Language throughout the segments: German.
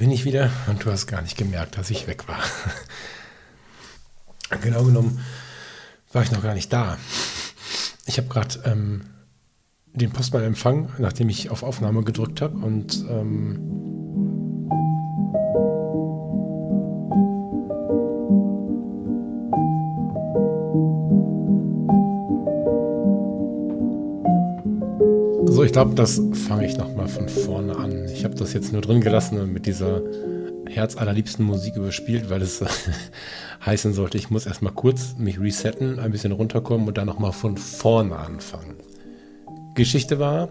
Bin ich wieder und du hast gar nicht gemerkt, dass ich weg war. genau genommen war ich noch gar nicht da. Ich habe gerade ähm, den Postmann empfangen, nachdem ich auf Aufnahme gedrückt habe und ähm, So, ich glaube, das fange ich nochmal von vorne an. Ich habe das jetzt nur drin gelassen und mit dieser herzallerliebsten Musik überspielt, weil es heißen sollte, ich muss erstmal kurz mich resetten, ein bisschen runterkommen und dann nochmal von vorne anfangen. Geschichte war,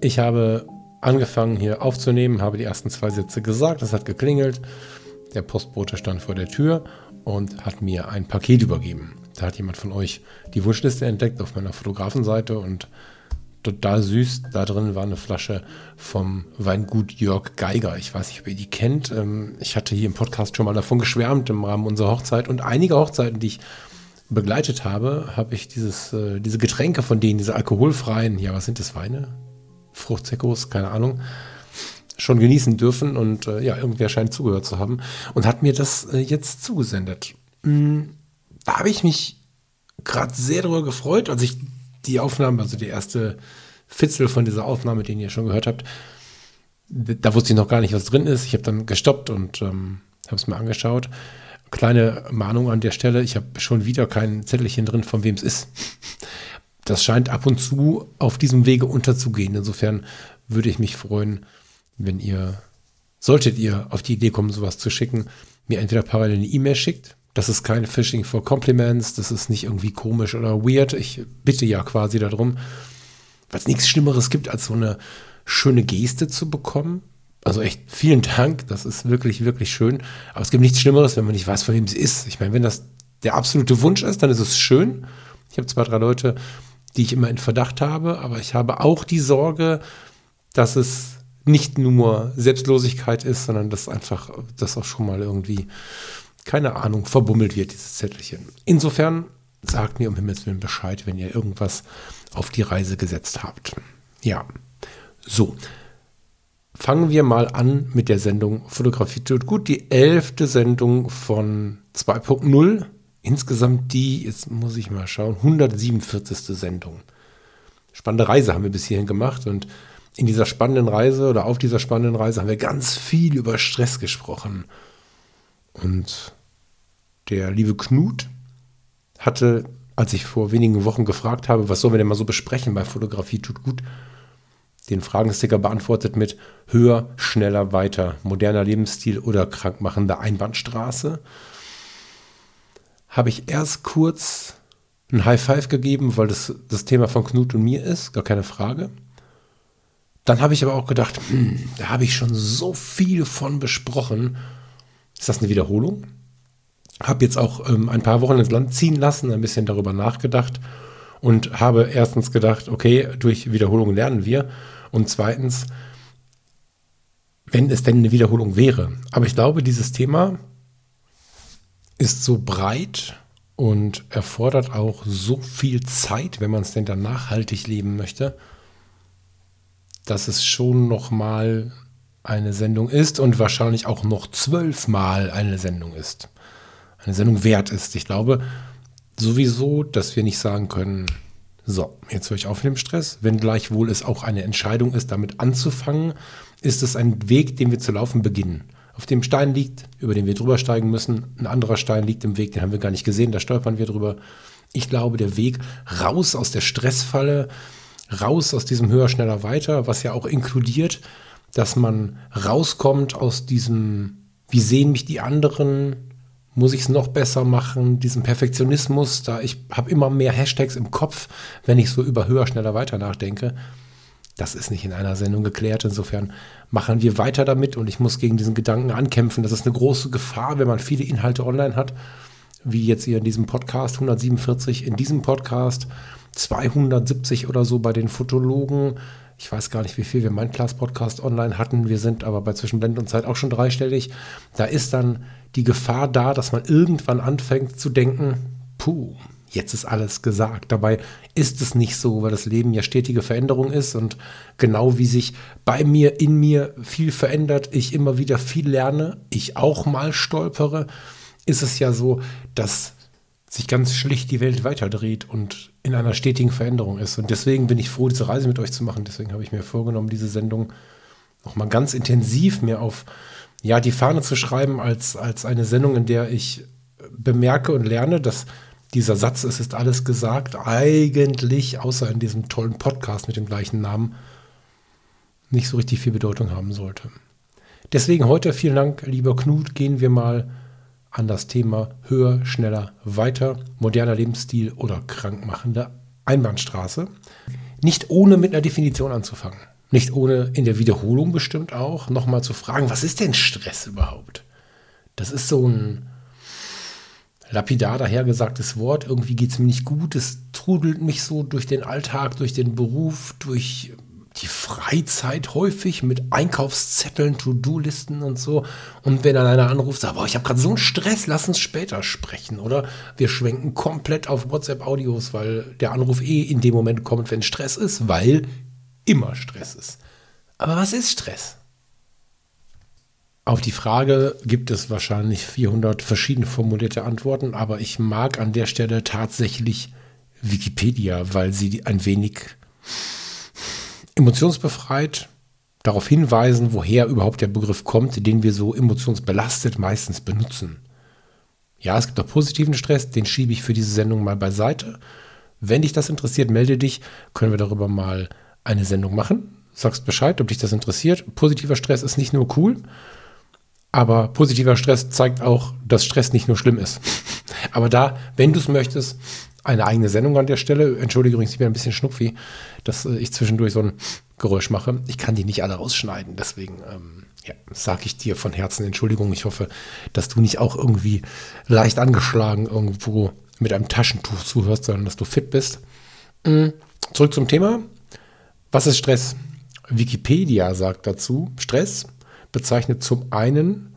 ich habe angefangen hier aufzunehmen, habe die ersten zwei Sätze gesagt, es hat geklingelt, der Postbote stand vor der Tür und hat mir ein Paket übergeben. Da hat jemand von euch die Wunschliste entdeckt auf meiner Fotografenseite und total süß. Da drin war eine Flasche vom Weingut Jörg Geiger. Ich weiß nicht, ob ihr die kennt. Ähm, ich hatte hier im Podcast schon mal davon geschwärmt im Rahmen unserer Hochzeit und einige Hochzeiten, die ich begleitet habe, habe ich dieses, äh, diese Getränke von denen, diese alkoholfreien, ja, was sind das, Weine? Fruchtsekos, keine Ahnung, schon genießen dürfen und äh, ja, irgendwer scheint zugehört zu haben und hat mir das äh, jetzt zugesendet. Hm, da habe ich mich gerade sehr darüber gefreut, als ich die Aufnahme, also die erste Fitzel von dieser Aufnahme, den ihr schon gehört habt, da wusste ich noch gar nicht, was drin ist. Ich habe dann gestoppt und ähm, habe es mir angeschaut. Kleine Mahnung an der Stelle, ich habe schon wieder kein Zettelchen drin, von wem es ist. Das scheint ab und zu auf diesem Wege unterzugehen. Insofern würde ich mich freuen, wenn ihr, solltet ihr auf die Idee kommen, sowas zu schicken, mir entweder parallel eine E-Mail schickt das ist kein Phishing for Compliments, das ist nicht irgendwie komisch oder weird. Ich bitte ja quasi darum, weil es nichts Schlimmeres gibt, als so eine schöne Geste zu bekommen. Also echt vielen Dank, das ist wirklich, wirklich schön. Aber es gibt nichts Schlimmeres, wenn man nicht weiß, von wem sie ist. Ich meine, wenn das der absolute Wunsch ist, dann ist es schön. Ich habe zwei, drei Leute, die ich immer in Verdacht habe, aber ich habe auch die Sorge, dass es nicht nur Selbstlosigkeit ist, sondern dass einfach das auch schon mal irgendwie keine Ahnung, verbummelt wird, dieses Zettelchen. Insofern sagt mir um Himmels Willen Bescheid, wenn ihr irgendwas auf die Reise gesetzt habt. Ja, so. Fangen wir mal an mit der Sendung Fotografie tut gut. Die elfte Sendung von 2.0. Insgesamt die, jetzt muss ich mal schauen, 147. Sendung. Spannende Reise haben wir bis hierhin gemacht und in dieser spannenden Reise oder auf dieser spannenden Reise haben wir ganz viel über Stress gesprochen. Und der liebe Knut hatte, als ich vor wenigen Wochen gefragt habe, was sollen wir denn mal so besprechen bei Fotografie tut gut, den Fragensticker beantwortet mit höher, schneller, weiter, moderner Lebensstil oder krankmachende Einbahnstraße. Habe ich erst kurz ein High Five gegeben, weil das das Thema von Knut und mir ist, gar keine Frage. Dann habe ich aber auch gedacht, hm, da habe ich schon so viel von besprochen. Ist das eine Wiederholung? Habe jetzt auch ähm, ein paar Wochen ins Land ziehen lassen, ein bisschen darüber nachgedacht und habe erstens gedacht, okay, durch Wiederholung lernen wir und zweitens, wenn es denn eine Wiederholung wäre. Aber ich glaube, dieses Thema ist so breit und erfordert auch so viel Zeit, wenn man es denn dann nachhaltig leben möchte, dass es schon noch mal eine Sendung ist und wahrscheinlich auch noch zwölfmal eine Sendung ist eine Sendung wert ist. Ich glaube sowieso, dass wir nicht sagen können, so, jetzt höre ich auf mit dem Stress. Wenn gleichwohl es auch eine Entscheidung ist, damit anzufangen, ist es ein Weg, den wir zu laufen beginnen. Auf dem Stein liegt, über den wir drüber steigen müssen. Ein anderer Stein liegt im Weg, den haben wir gar nicht gesehen, da stolpern wir drüber. Ich glaube, der Weg raus aus der Stressfalle, raus aus diesem höher, schneller, weiter, was ja auch inkludiert, dass man rauskommt aus diesem, wie sehen mich die anderen, muss ich es noch besser machen, diesen Perfektionismus, da ich habe immer mehr Hashtags im Kopf, wenn ich so über höher, schneller, weiter nachdenke. Das ist nicht in einer Sendung geklärt. Insofern machen wir weiter damit und ich muss gegen diesen Gedanken ankämpfen. Das ist eine große Gefahr, wenn man viele Inhalte online hat, wie jetzt hier in diesem Podcast 147, in diesem Podcast 270 oder so bei den Fotologen. Ich weiß gar nicht, wie viel wir mein Class Podcast online hatten. Wir sind aber bei Zwischenblende und Zeit auch schon dreistellig. Da ist dann die Gefahr da, dass man irgendwann anfängt zu denken, puh, jetzt ist alles gesagt. Dabei ist es nicht so, weil das Leben ja stetige Veränderung ist und genau wie sich bei mir, in mir viel verändert, ich immer wieder viel lerne, ich auch mal stolpere, ist es ja so, dass sich ganz schlicht die Welt weiterdreht und in einer stetigen Veränderung ist. Und deswegen bin ich froh, diese Reise mit euch zu machen. Deswegen habe ich mir vorgenommen, diese Sendung nochmal ganz intensiv mir auf ja, die Fahne zu schreiben als, als eine Sendung, in der ich bemerke und lerne, dass dieser Satz, es ist alles gesagt, eigentlich, außer in diesem tollen Podcast mit dem gleichen Namen, nicht so richtig viel Bedeutung haben sollte. Deswegen heute, vielen Dank, lieber Knut, gehen wir mal an das Thema höher, schneller, weiter, moderner Lebensstil oder krankmachende Einbahnstraße. Nicht ohne mit einer Definition anzufangen. Nicht ohne in der Wiederholung bestimmt auch nochmal zu fragen, was ist denn Stress überhaupt? Das ist so ein lapidar dahergesagtes Wort. Irgendwie geht es mir nicht gut. Es trudelt mich so durch den Alltag, durch den Beruf, durch die Freizeit häufig mit Einkaufszetteln, To-Do-Listen und so. Und wenn dann einer anruft, sagt, boah, ich habe gerade so einen Stress, lass uns später sprechen. Oder wir schwenken komplett auf WhatsApp-Audios, weil der Anruf eh in dem Moment kommt, wenn Stress ist, weil immer Stress ist. Aber was ist Stress? Auf die Frage gibt es wahrscheinlich 400 verschieden formulierte Antworten, aber ich mag an der Stelle tatsächlich Wikipedia, weil sie ein wenig emotionsbefreit darauf hinweisen, woher überhaupt der Begriff kommt, den wir so emotionsbelastet meistens benutzen. Ja, es gibt auch positiven Stress, den schiebe ich für diese Sendung mal beiseite. Wenn dich das interessiert, melde dich, können wir darüber mal eine Sendung machen. Sagst Bescheid, ob dich das interessiert. Positiver Stress ist nicht nur cool, aber positiver Stress zeigt auch, dass Stress nicht nur schlimm ist. aber da, wenn du es möchtest, eine eigene Sendung an der Stelle. Entschuldige übrigens, ich bin ein bisschen schnupfi, dass äh, ich zwischendurch so ein Geräusch mache. Ich kann die nicht alle rausschneiden, deswegen ähm, ja, sage ich dir von Herzen Entschuldigung. Ich hoffe, dass du nicht auch irgendwie leicht angeschlagen irgendwo mit einem Taschentuch zuhörst, sondern dass du fit bist. Mhm. Zurück zum Thema. Was ist Stress? Wikipedia sagt dazu, Stress bezeichnet zum einen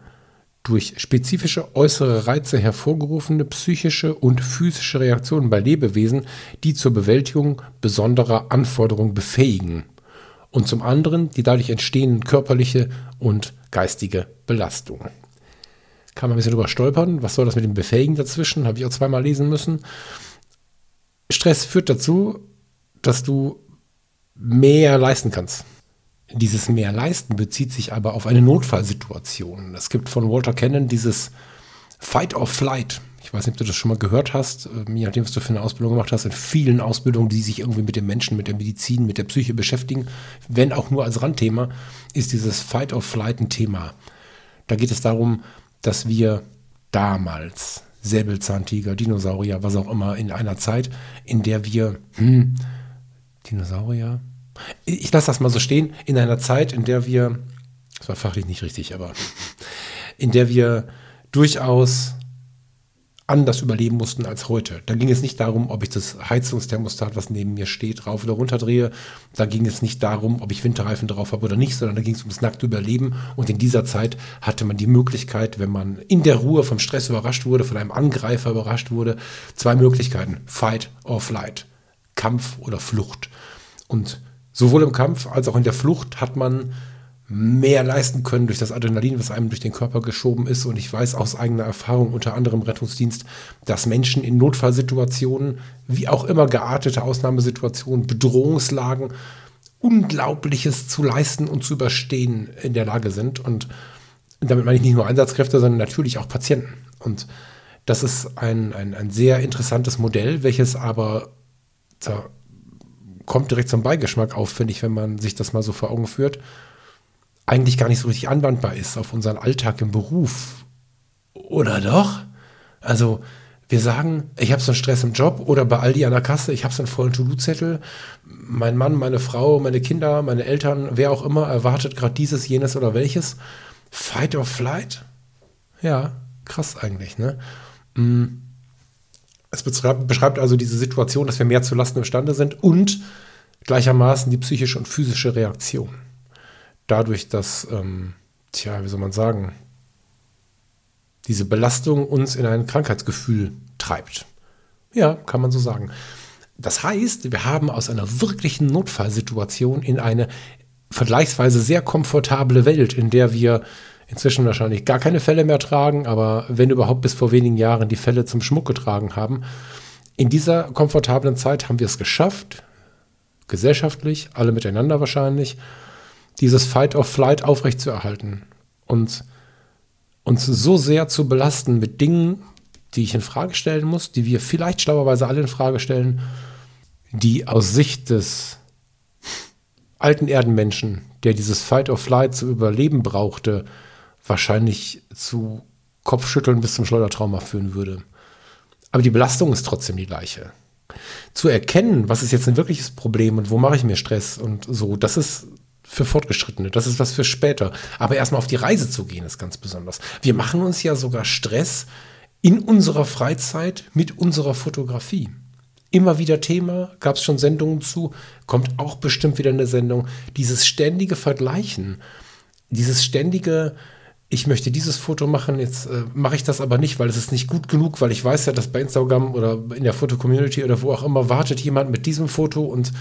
durch spezifische äußere Reize hervorgerufene psychische und physische Reaktionen bei Lebewesen, die zur Bewältigung besonderer Anforderungen befähigen. Und zum anderen die dadurch entstehenden körperliche und geistige Belastung. Kann man ein bisschen drüber stolpern. Was soll das mit dem Befähigen dazwischen? Habe ich auch zweimal lesen müssen. Stress führt dazu, dass du mehr leisten kannst. Dieses mehr leisten bezieht sich aber auf eine Notfallsituation. Es gibt von Walter Cannon dieses Fight or Flight. Ich weiß nicht, ob du das schon mal gehört hast, ähm, je nachdem, was du für eine Ausbildung gemacht hast, in vielen Ausbildungen, die sich irgendwie mit dem Menschen, mit der Medizin, mit der Psyche beschäftigen, wenn auch nur als Randthema, ist dieses Fight or Flight ein Thema. Da geht es darum, dass wir damals Säbelzahntiger, Dinosaurier, was auch immer, in einer Zeit, in der wir, hm, Dinosaurier, ich lasse das mal so stehen, in einer Zeit, in der wir, das war fachlich nicht richtig, aber in der wir durchaus anders überleben mussten als heute. Da ging es nicht darum, ob ich das Heizungsthermostat, was neben mir steht, rauf oder runter drehe. Da ging es nicht darum, ob ich Winterreifen drauf habe oder nicht, sondern da ging es ums nackte Überleben. Und in dieser Zeit hatte man die Möglichkeit, wenn man in der Ruhe vom Stress überrascht wurde, von einem Angreifer überrascht wurde, zwei Möglichkeiten. Fight or Flight. Kampf oder Flucht. Und sowohl im Kampf als auch in der Flucht hat man mehr leisten können durch das Adrenalin, was einem durch den Körper geschoben ist. Und ich weiß aus eigener Erfahrung, unter anderem Rettungsdienst, dass Menschen in Notfallsituationen, wie auch immer geartete Ausnahmesituationen, Bedrohungslagen, Unglaubliches zu leisten und zu überstehen in der Lage sind. Und damit meine ich nicht nur Einsatzkräfte, sondern natürlich auch Patienten. Und das ist ein, ein, ein sehr interessantes Modell, welches aber kommt direkt zum Beigeschmack auf, finde ich, wenn man sich das mal so vor Augen führt, eigentlich gar nicht so richtig anwandbar ist auf unseren Alltag im Beruf. Oder doch? Also wir sagen, ich habe so einen Stress im Job oder bei Aldi an der Kasse, ich habe so einen vollen To-Do-Zettel. Mein Mann, meine Frau, meine Kinder, meine Eltern, wer auch immer erwartet gerade dieses, jenes oder welches. Fight or Flight? Ja, krass eigentlich, ne? Mm. Es beschreibt also diese Situation, dass wir mehr zu lasten imstande sind und gleichermaßen die psychische und physische Reaktion. Dadurch, dass, ähm, tja, wie soll man sagen, diese Belastung uns in ein Krankheitsgefühl treibt. Ja, kann man so sagen. Das heißt, wir haben aus einer wirklichen Notfallsituation in eine vergleichsweise sehr komfortable Welt, in der wir inzwischen wahrscheinlich gar keine Fälle mehr tragen, aber wenn überhaupt bis vor wenigen Jahren die Fälle zum Schmuck getragen haben. In dieser komfortablen Zeit haben wir es geschafft, gesellschaftlich, alle miteinander wahrscheinlich, dieses Fight of Flight aufrechtzuerhalten und uns so sehr zu belasten mit Dingen, die ich in Frage stellen muss, die wir vielleicht schlauerweise alle in Frage stellen, die aus Sicht des alten Erdenmenschen, der dieses Fight of Flight zu überleben brauchte, wahrscheinlich zu Kopfschütteln bis zum Schleudertrauma führen würde. Aber die Belastung ist trotzdem die gleiche. Zu erkennen, was ist jetzt ein wirkliches Problem und wo mache ich mir Stress und so, das ist für Fortgeschrittene, das ist was für später. Aber erstmal auf die Reise zu gehen, ist ganz besonders. Wir machen uns ja sogar Stress in unserer Freizeit mit unserer Fotografie. Immer wieder Thema, gab es schon Sendungen zu, kommt auch bestimmt wieder eine Sendung. Dieses ständige Vergleichen, dieses ständige, ich möchte dieses Foto machen, jetzt äh, mache ich das aber nicht, weil es ist nicht gut genug, weil ich weiß ja, dass bei Instagram oder in der Foto-Community oder wo auch immer wartet jemand mit diesem Foto und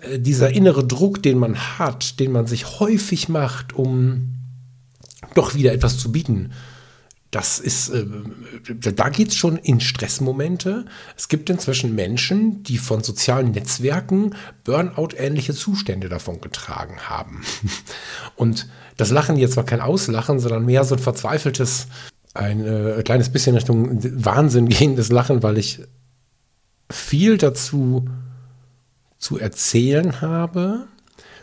äh, dieser innere Druck, den man hat, den man sich häufig macht, um doch wieder etwas zu bieten, das ist, äh, da geht es schon in Stressmomente. Es gibt inzwischen Menschen, die von sozialen Netzwerken Burnout-ähnliche Zustände davon getragen haben. Und das Lachen jetzt war kein Auslachen, sondern mehr so ein verzweifeltes, ein äh, kleines bisschen Richtung Wahnsinn gehendes Lachen, weil ich viel dazu zu erzählen habe,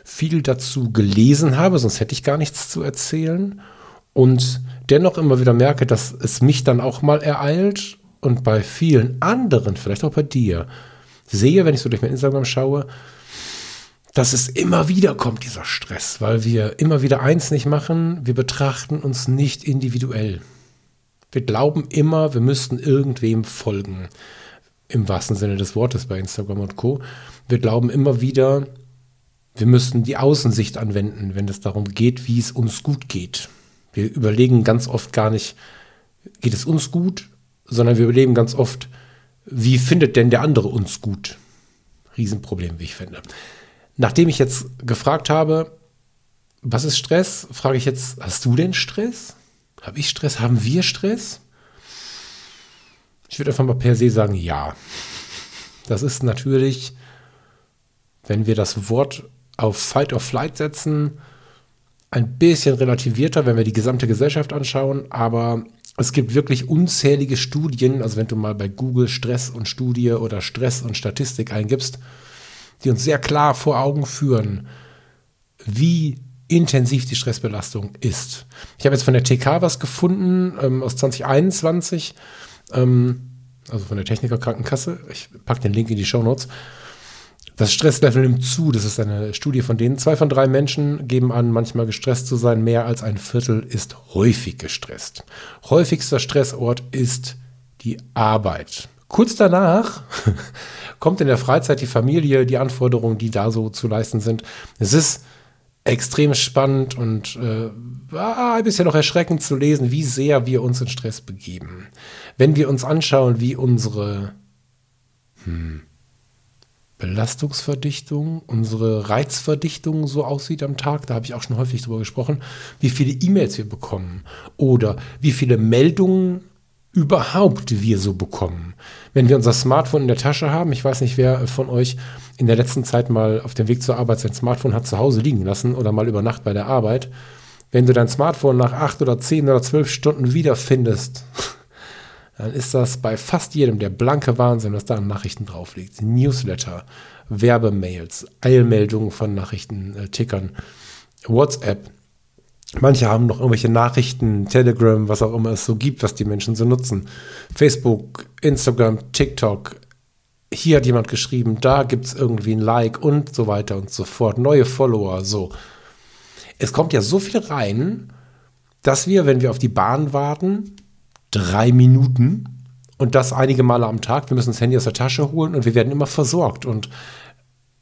viel dazu gelesen habe, sonst hätte ich gar nichts zu erzählen. Und dennoch immer wieder merke, dass es mich dann auch mal ereilt und bei vielen anderen, vielleicht auch bei dir, sehe, wenn ich so durch mein Instagram schaue, dass es immer wieder kommt, dieser Stress, weil wir immer wieder eins nicht machen, wir betrachten uns nicht individuell. Wir glauben immer, wir müssten irgendwem folgen, im wahrsten Sinne des Wortes bei Instagram und Co. Wir glauben immer wieder, wir müssten die Außensicht anwenden, wenn es darum geht, wie es uns gut geht. Wir überlegen ganz oft gar nicht, geht es uns gut, sondern wir überlegen ganz oft, wie findet denn der andere uns gut? Riesenproblem, wie ich finde. Nachdem ich jetzt gefragt habe, was ist Stress, frage ich jetzt, hast du denn Stress? Habe ich Stress? Haben wir Stress? Ich würde einfach mal per se sagen, ja. Das ist natürlich, wenn wir das Wort auf Fight or Flight setzen, ein bisschen relativierter, wenn wir die gesamte Gesellschaft anschauen, aber es gibt wirklich unzählige Studien, also wenn du mal bei Google Stress und Studie oder Stress und Statistik eingibst, die uns sehr klar vor Augen führen, wie intensiv die Stressbelastung ist. Ich habe jetzt von der TK was gefunden ähm, aus 2021, ähm, also von der Techniker Krankenkasse. Ich packe den Link in die Show Notes. Das Stresslevel nimmt zu. Das ist eine Studie von denen. Zwei von drei Menschen geben an, manchmal gestresst zu sein. Mehr als ein Viertel ist häufig gestresst. Häufigster Stressort ist die Arbeit. Kurz danach kommt in der Freizeit die Familie, die Anforderungen, die da so zu leisten sind. Es ist extrem spannend und äh, ein bisschen noch erschreckend zu lesen, wie sehr wir uns in Stress begeben. Wenn wir uns anschauen, wie unsere hm, Belastungsverdichtung, unsere Reizverdichtung so aussieht am Tag. Da habe ich auch schon häufig drüber gesprochen, wie viele E-Mails wir bekommen oder wie viele Meldungen überhaupt wir so bekommen. Wenn wir unser Smartphone in der Tasche haben, ich weiß nicht, wer von euch in der letzten Zeit mal auf dem Weg zur Arbeit sein Smartphone hat zu Hause liegen lassen oder mal über Nacht bei der Arbeit. Wenn du dein Smartphone nach acht oder zehn oder zwölf Stunden wiederfindest, dann ist das bei fast jedem der blanke Wahnsinn, was da an Nachrichten drauf liegt. Newsletter, Werbemails, Eilmeldungen von Nachrichtentickern, WhatsApp. Manche haben noch irgendwelche Nachrichten, Telegram, was auch immer es so gibt, was die Menschen so nutzen. Facebook, Instagram, TikTok. Hier hat jemand geschrieben, da gibt es irgendwie ein Like und so weiter und so fort. Neue Follower, so. Es kommt ja so viel rein, dass wir, wenn wir auf die Bahn warten, drei Minuten und das einige Male am Tag, wir müssen das Handy aus der Tasche holen und wir werden immer versorgt. Und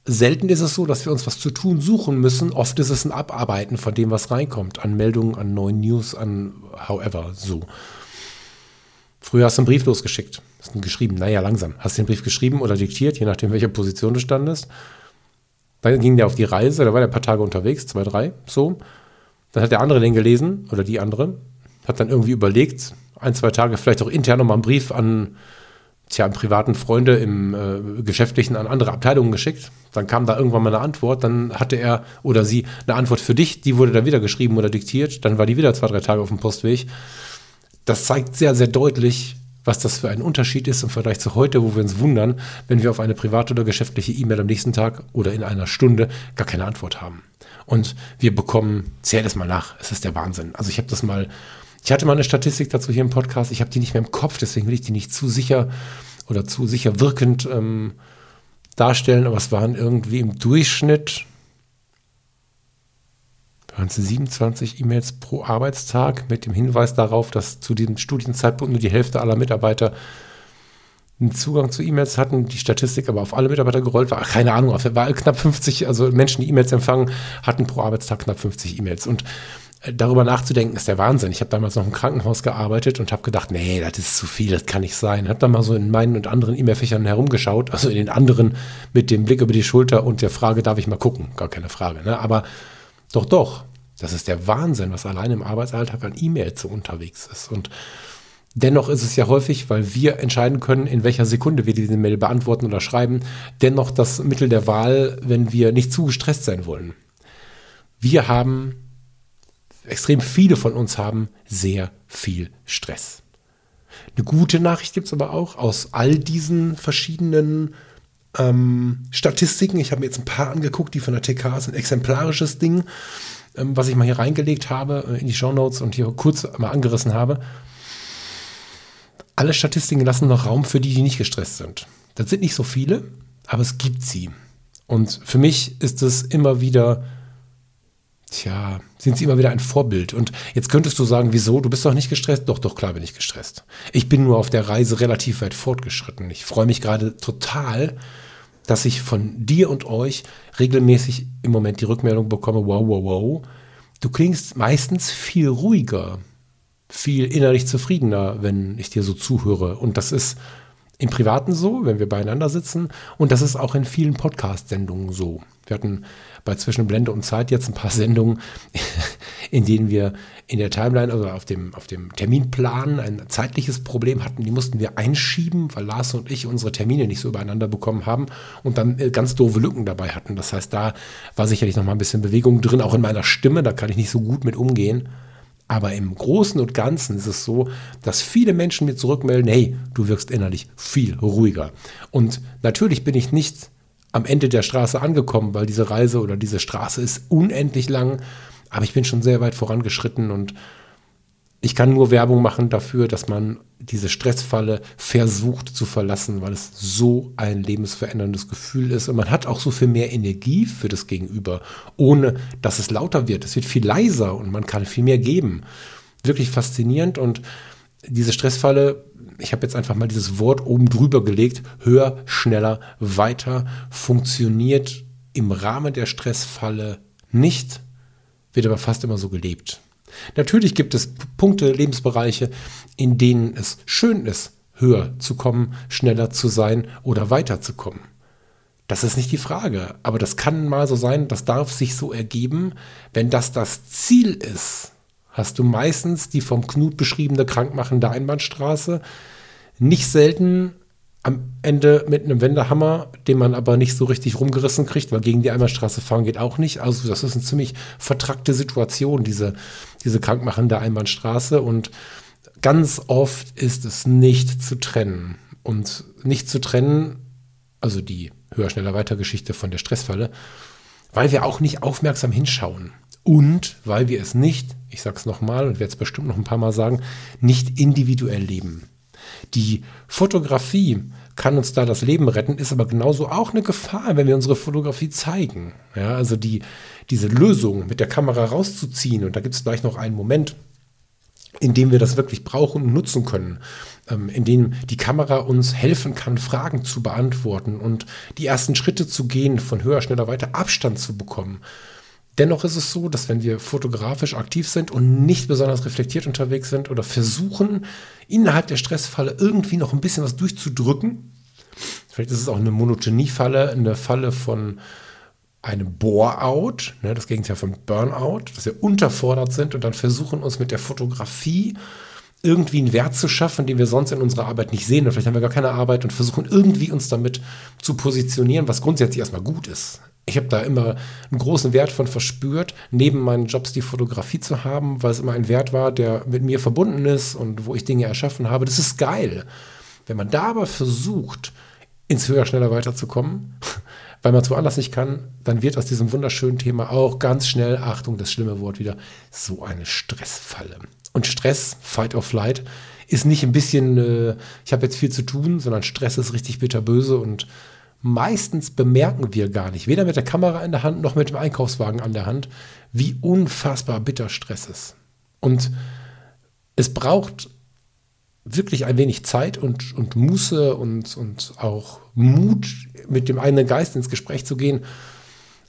selten ist es so, dass wir uns was zu tun suchen müssen. Oft ist es ein Abarbeiten von dem, was reinkommt. An Meldungen, an neuen News, an however, so. Früher hast du einen Brief losgeschickt. Hast du geschrieben, naja, langsam. Hast du den Brief geschrieben oder diktiert, je nachdem, welcher Position du standest. Dann ging der auf die Reise, da war der ein paar Tage unterwegs, zwei, drei, so. Dann hat der andere den gelesen oder die andere, hat dann irgendwie überlegt, ein, zwei Tage vielleicht auch intern nochmal einen Brief an tja, privaten Freunde im äh, Geschäftlichen an andere Abteilungen geschickt. Dann kam da irgendwann mal eine Antwort, dann hatte er oder sie eine Antwort für dich, die wurde dann wieder geschrieben oder diktiert, dann war die wieder zwei, drei Tage auf dem Postweg. Das zeigt sehr, sehr deutlich, was das für ein Unterschied ist im Vergleich zu heute, wo wir uns wundern, wenn wir auf eine private oder geschäftliche E-Mail am nächsten Tag oder in einer Stunde gar keine Antwort haben. Und wir bekommen, zähl es mal nach, es ist der Wahnsinn. Also ich habe das mal ich hatte mal eine Statistik dazu hier im Podcast, ich habe die nicht mehr im Kopf, deswegen will ich die nicht zu sicher oder zu sicher wirkend ähm, darstellen, aber es waren irgendwie im Durchschnitt waren es 27 E-Mails pro Arbeitstag mit dem Hinweis darauf, dass zu diesem Studienzeitpunkt nur die Hälfte aller Mitarbeiter einen Zugang zu E-Mails hatten, die Statistik aber auf alle Mitarbeiter gerollt war. Keine Ahnung, war knapp 50, also Menschen, die E-Mails empfangen, hatten pro Arbeitstag knapp 50 E-Mails. Und darüber nachzudenken, ist der Wahnsinn. Ich habe damals noch im Krankenhaus gearbeitet und habe gedacht, nee, das ist zu viel, das kann nicht sein. Habe dann mal so in meinen und anderen E-Mail-Fächern herumgeschaut, also in den anderen mit dem Blick über die Schulter und der Frage, darf ich mal gucken? Gar keine Frage. Ne? Aber doch, doch, das ist der Wahnsinn, was allein im Arbeitsalltag an E-Mails so unterwegs ist. Und dennoch ist es ja häufig, weil wir entscheiden können, in welcher Sekunde wir diese Mail beantworten oder schreiben, dennoch das Mittel der Wahl, wenn wir nicht zu gestresst sein wollen. Wir haben extrem viele von uns haben sehr viel Stress. Eine gute Nachricht gibt es aber auch aus all diesen verschiedenen ähm, Statistiken. Ich habe mir jetzt ein paar angeguckt, die von der TK sind. Exemplarisches Ding, ähm, was ich mal hier reingelegt habe äh, in die Show Notes und hier kurz mal angerissen habe. Alle Statistiken lassen noch Raum für die, die nicht gestresst sind. Das sind nicht so viele, aber es gibt sie. Und für mich ist es immer wieder Tja, sind sie immer wieder ein Vorbild. Und jetzt könntest du sagen, wieso? Du bist doch nicht gestresst? Doch, doch, klar bin ich gestresst. Ich bin nur auf der Reise relativ weit fortgeschritten. Ich freue mich gerade total, dass ich von dir und euch regelmäßig im Moment die Rückmeldung bekomme, wow, wow, wow. Du klingst meistens viel ruhiger, viel innerlich zufriedener, wenn ich dir so zuhöre. Und das ist im Privaten so, wenn wir beieinander sitzen. Und das ist auch in vielen Podcast-Sendungen so. Wir hatten bei Zwischen Blende und Zeit jetzt ein paar Sendungen, in denen wir in der Timeline, also auf dem, auf dem Terminplan ein zeitliches Problem hatten. Die mussten wir einschieben, weil Lars und ich unsere Termine nicht so übereinander bekommen haben und dann äh, ganz doofe Lücken dabei hatten. Das heißt, da war sicherlich noch mal ein bisschen Bewegung drin, auch in meiner Stimme. Da kann ich nicht so gut mit umgehen. Aber im Großen und Ganzen ist es so, dass viele Menschen mir zurückmelden, hey, du wirkst innerlich viel ruhiger. Und natürlich bin ich nicht am Ende der Straße angekommen, weil diese Reise oder diese Straße ist unendlich lang. Aber ich bin schon sehr weit vorangeschritten und ich kann nur Werbung machen dafür, dass man diese Stressfalle versucht zu verlassen, weil es so ein lebensveränderndes Gefühl ist. Und man hat auch so viel mehr Energie für das Gegenüber, ohne dass es lauter wird. Es wird viel leiser und man kann viel mehr geben. Wirklich faszinierend und diese Stressfalle ich habe jetzt einfach mal dieses Wort oben drüber gelegt, höher, schneller, weiter, funktioniert im Rahmen der Stressfalle nicht, wird aber fast immer so gelebt. Natürlich gibt es Punkte, Lebensbereiche, in denen es schön ist, höher zu kommen, schneller zu sein oder weiterzukommen. Das ist nicht die Frage, aber das kann mal so sein, das darf sich so ergeben, wenn das das Ziel ist, hast du meistens die vom Knut beschriebene krankmachende Einbahnstraße. Nicht selten am Ende mit einem Wendehammer, den man aber nicht so richtig rumgerissen kriegt, weil gegen die Einbahnstraße fahren geht auch nicht. Also das ist eine ziemlich vertrackte Situation, diese, diese krankmachende Einbahnstraße. Und ganz oft ist es nicht zu trennen. Und nicht zu trennen, also die höher, schneller, weiter Geschichte von der Stressfalle, weil wir auch nicht aufmerksam hinschauen. und weil wir es nicht, ich sage es nochmal und werde es bestimmt noch ein paar Mal sagen, nicht individuell leben. Die Fotografie kann uns da das Leben retten, ist aber genauso auch eine Gefahr, wenn wir unsere Fotografie zeigen. Ja, also die, diese Lösung mit der Kamera rauszuziehen, und da gibt es gleich noch einen Moment, in dem wir das wirklich brauchen und nutzen können, ähm, in dem die Kamera uns helfen kann, Fragen zu beantworten und die ersten Schritte zu gehen, von höher, schneller, weiter Abstand zu bekommen. Dennoch ist es so, dass wenn wir fotografisch aktiv sind und nicht besonders reflektiert unterwegs sind oder versuchen, innerhalb der Stressfalle irgendwie noch ein bisschen was durchzudrücken, vielleicht ist es auch eine Monotoniefalle, eine Falle von einem Bore-out, ne, das Gegenteil von Burnout, dass wir unterfordert sind und dann versuchen uns mit der Fotografie irgendwie einen Wert zu schaffen, den wir sonst in unserer Arbeit nicht sehen. Und vielleicht haben wir gar keine Arbeit und versuchen irgendwie uns damit zu positionieren, was grundsätzlich erstmal gut ist. Ich habe da immer einen großen Wert von verspürt, neben meinen Jobs die Fotografie zu haben, weil es immer ein Wert war, der mit mir verbunden ist und wo ich Dinge erschaffen habe. Das ist geil. Wenn man da aber versucht, ins Höher, schneller weiterzukommen, weil man es woanders nicht kann, dann wird aus diesem wunderschönen Thema auch ganz schnell, Achtung, das schlimme Wort wieder, so eine Stressfalle. Und Stress, Fight or Flight, ist nicht ein bisschen, äh, ich habe jetzt viel zu tun, sondern Stress ist richtig bitterböse und meistens bemerken wir gar nicht, weder mit der Kamera in der Hand noch mit dem Einkaufswagen an der Hand, wie unfassbar bitter Stress ist. Und es braucht wirklich ein wenig Zeit und, und Muße und, und auch Mut, mit dem eigenen Geist ins Gespräch zu gehen,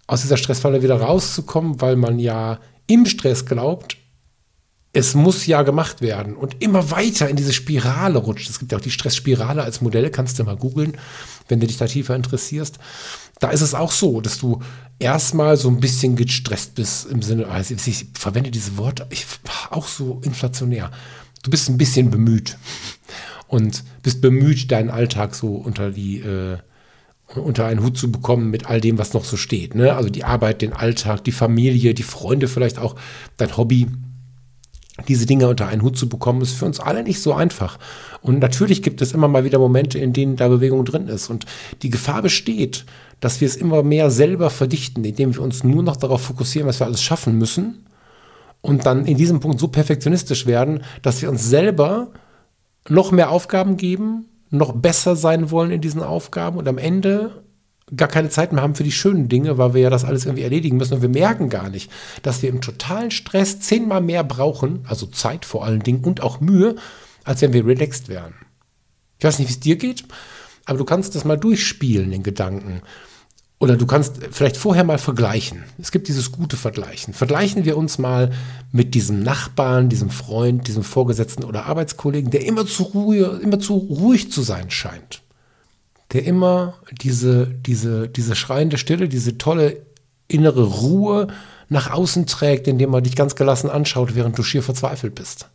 aus dieser Stressfalle wieder rauszukommen, weil man ja im Stress glaubt, es muss ja gemacht werden und immer weiter in diese Spirale rutscht. Es gibt ja auch die Stressspirale als Modell, kannst du mal googeln, wenn du dich da tiefer interessierst. Da ist es auch so, dass du erstmal so ein bisschen gestresst bist im Sinne, also ich verwende diese Worte, ich, auch so inflationär. Du bist ein bisschen bemüht und bist bemüht, deinen Alltag so unter die äh, unter einen Hut zu bekommen mit all dem, was noch so steht. Ne? Also die Arbeit, den Alltag, die Familie, die Freunde, vielleicht auch dein Hobby diese Dinge unter einen Hut zu bekommen, ist für uns alle nicht so einfach. Und natürlich gibt es immer mal wieder Momente, in denen da Bewegung drin ist. Und die Gefahr besteht, dass wir es immer mehr selber verdichten, indem wir uns nur noch darauf fokussieren, was wir alles schaffen müssen. Und dann in diesem Punkt so perfektionistisch werden, dass wir uns selber noch mehr Aufgaben geben, noch besser sein wollen in diesen Aufgaben und am Ende gar keine Zeit mehr haben für die schönen Dinge, weil wir ja das alles irgendwie erledigen müssen und wir merken gar nicht, dass wir im totalen Stress zehnmal mehr brauchen, also Zeit vor allen Dingen und auch Mühe, als wenn wir relaxed wären. Ich weiß nicht, wie es dir geht, aber du kannst das mal durchspielen, den Gedanken. Oder du kannst vielleicht vorher mal vergleichen. Es gibt dieses gute Vergleichen. Vergleichen wir uns mal mit diesem Nachbarn, diesem Freund, diesem Vorgesetzten oder Arbeitskollegen, der immer zu, ruhig, immer zu ruhig zu sein scheint der immer diese, diese, diese schreiende Stille, diese tolle innere Ruhe nach außen trägt, indem er dich ganz gelassen anschaut, während du schier verzweifelt bist.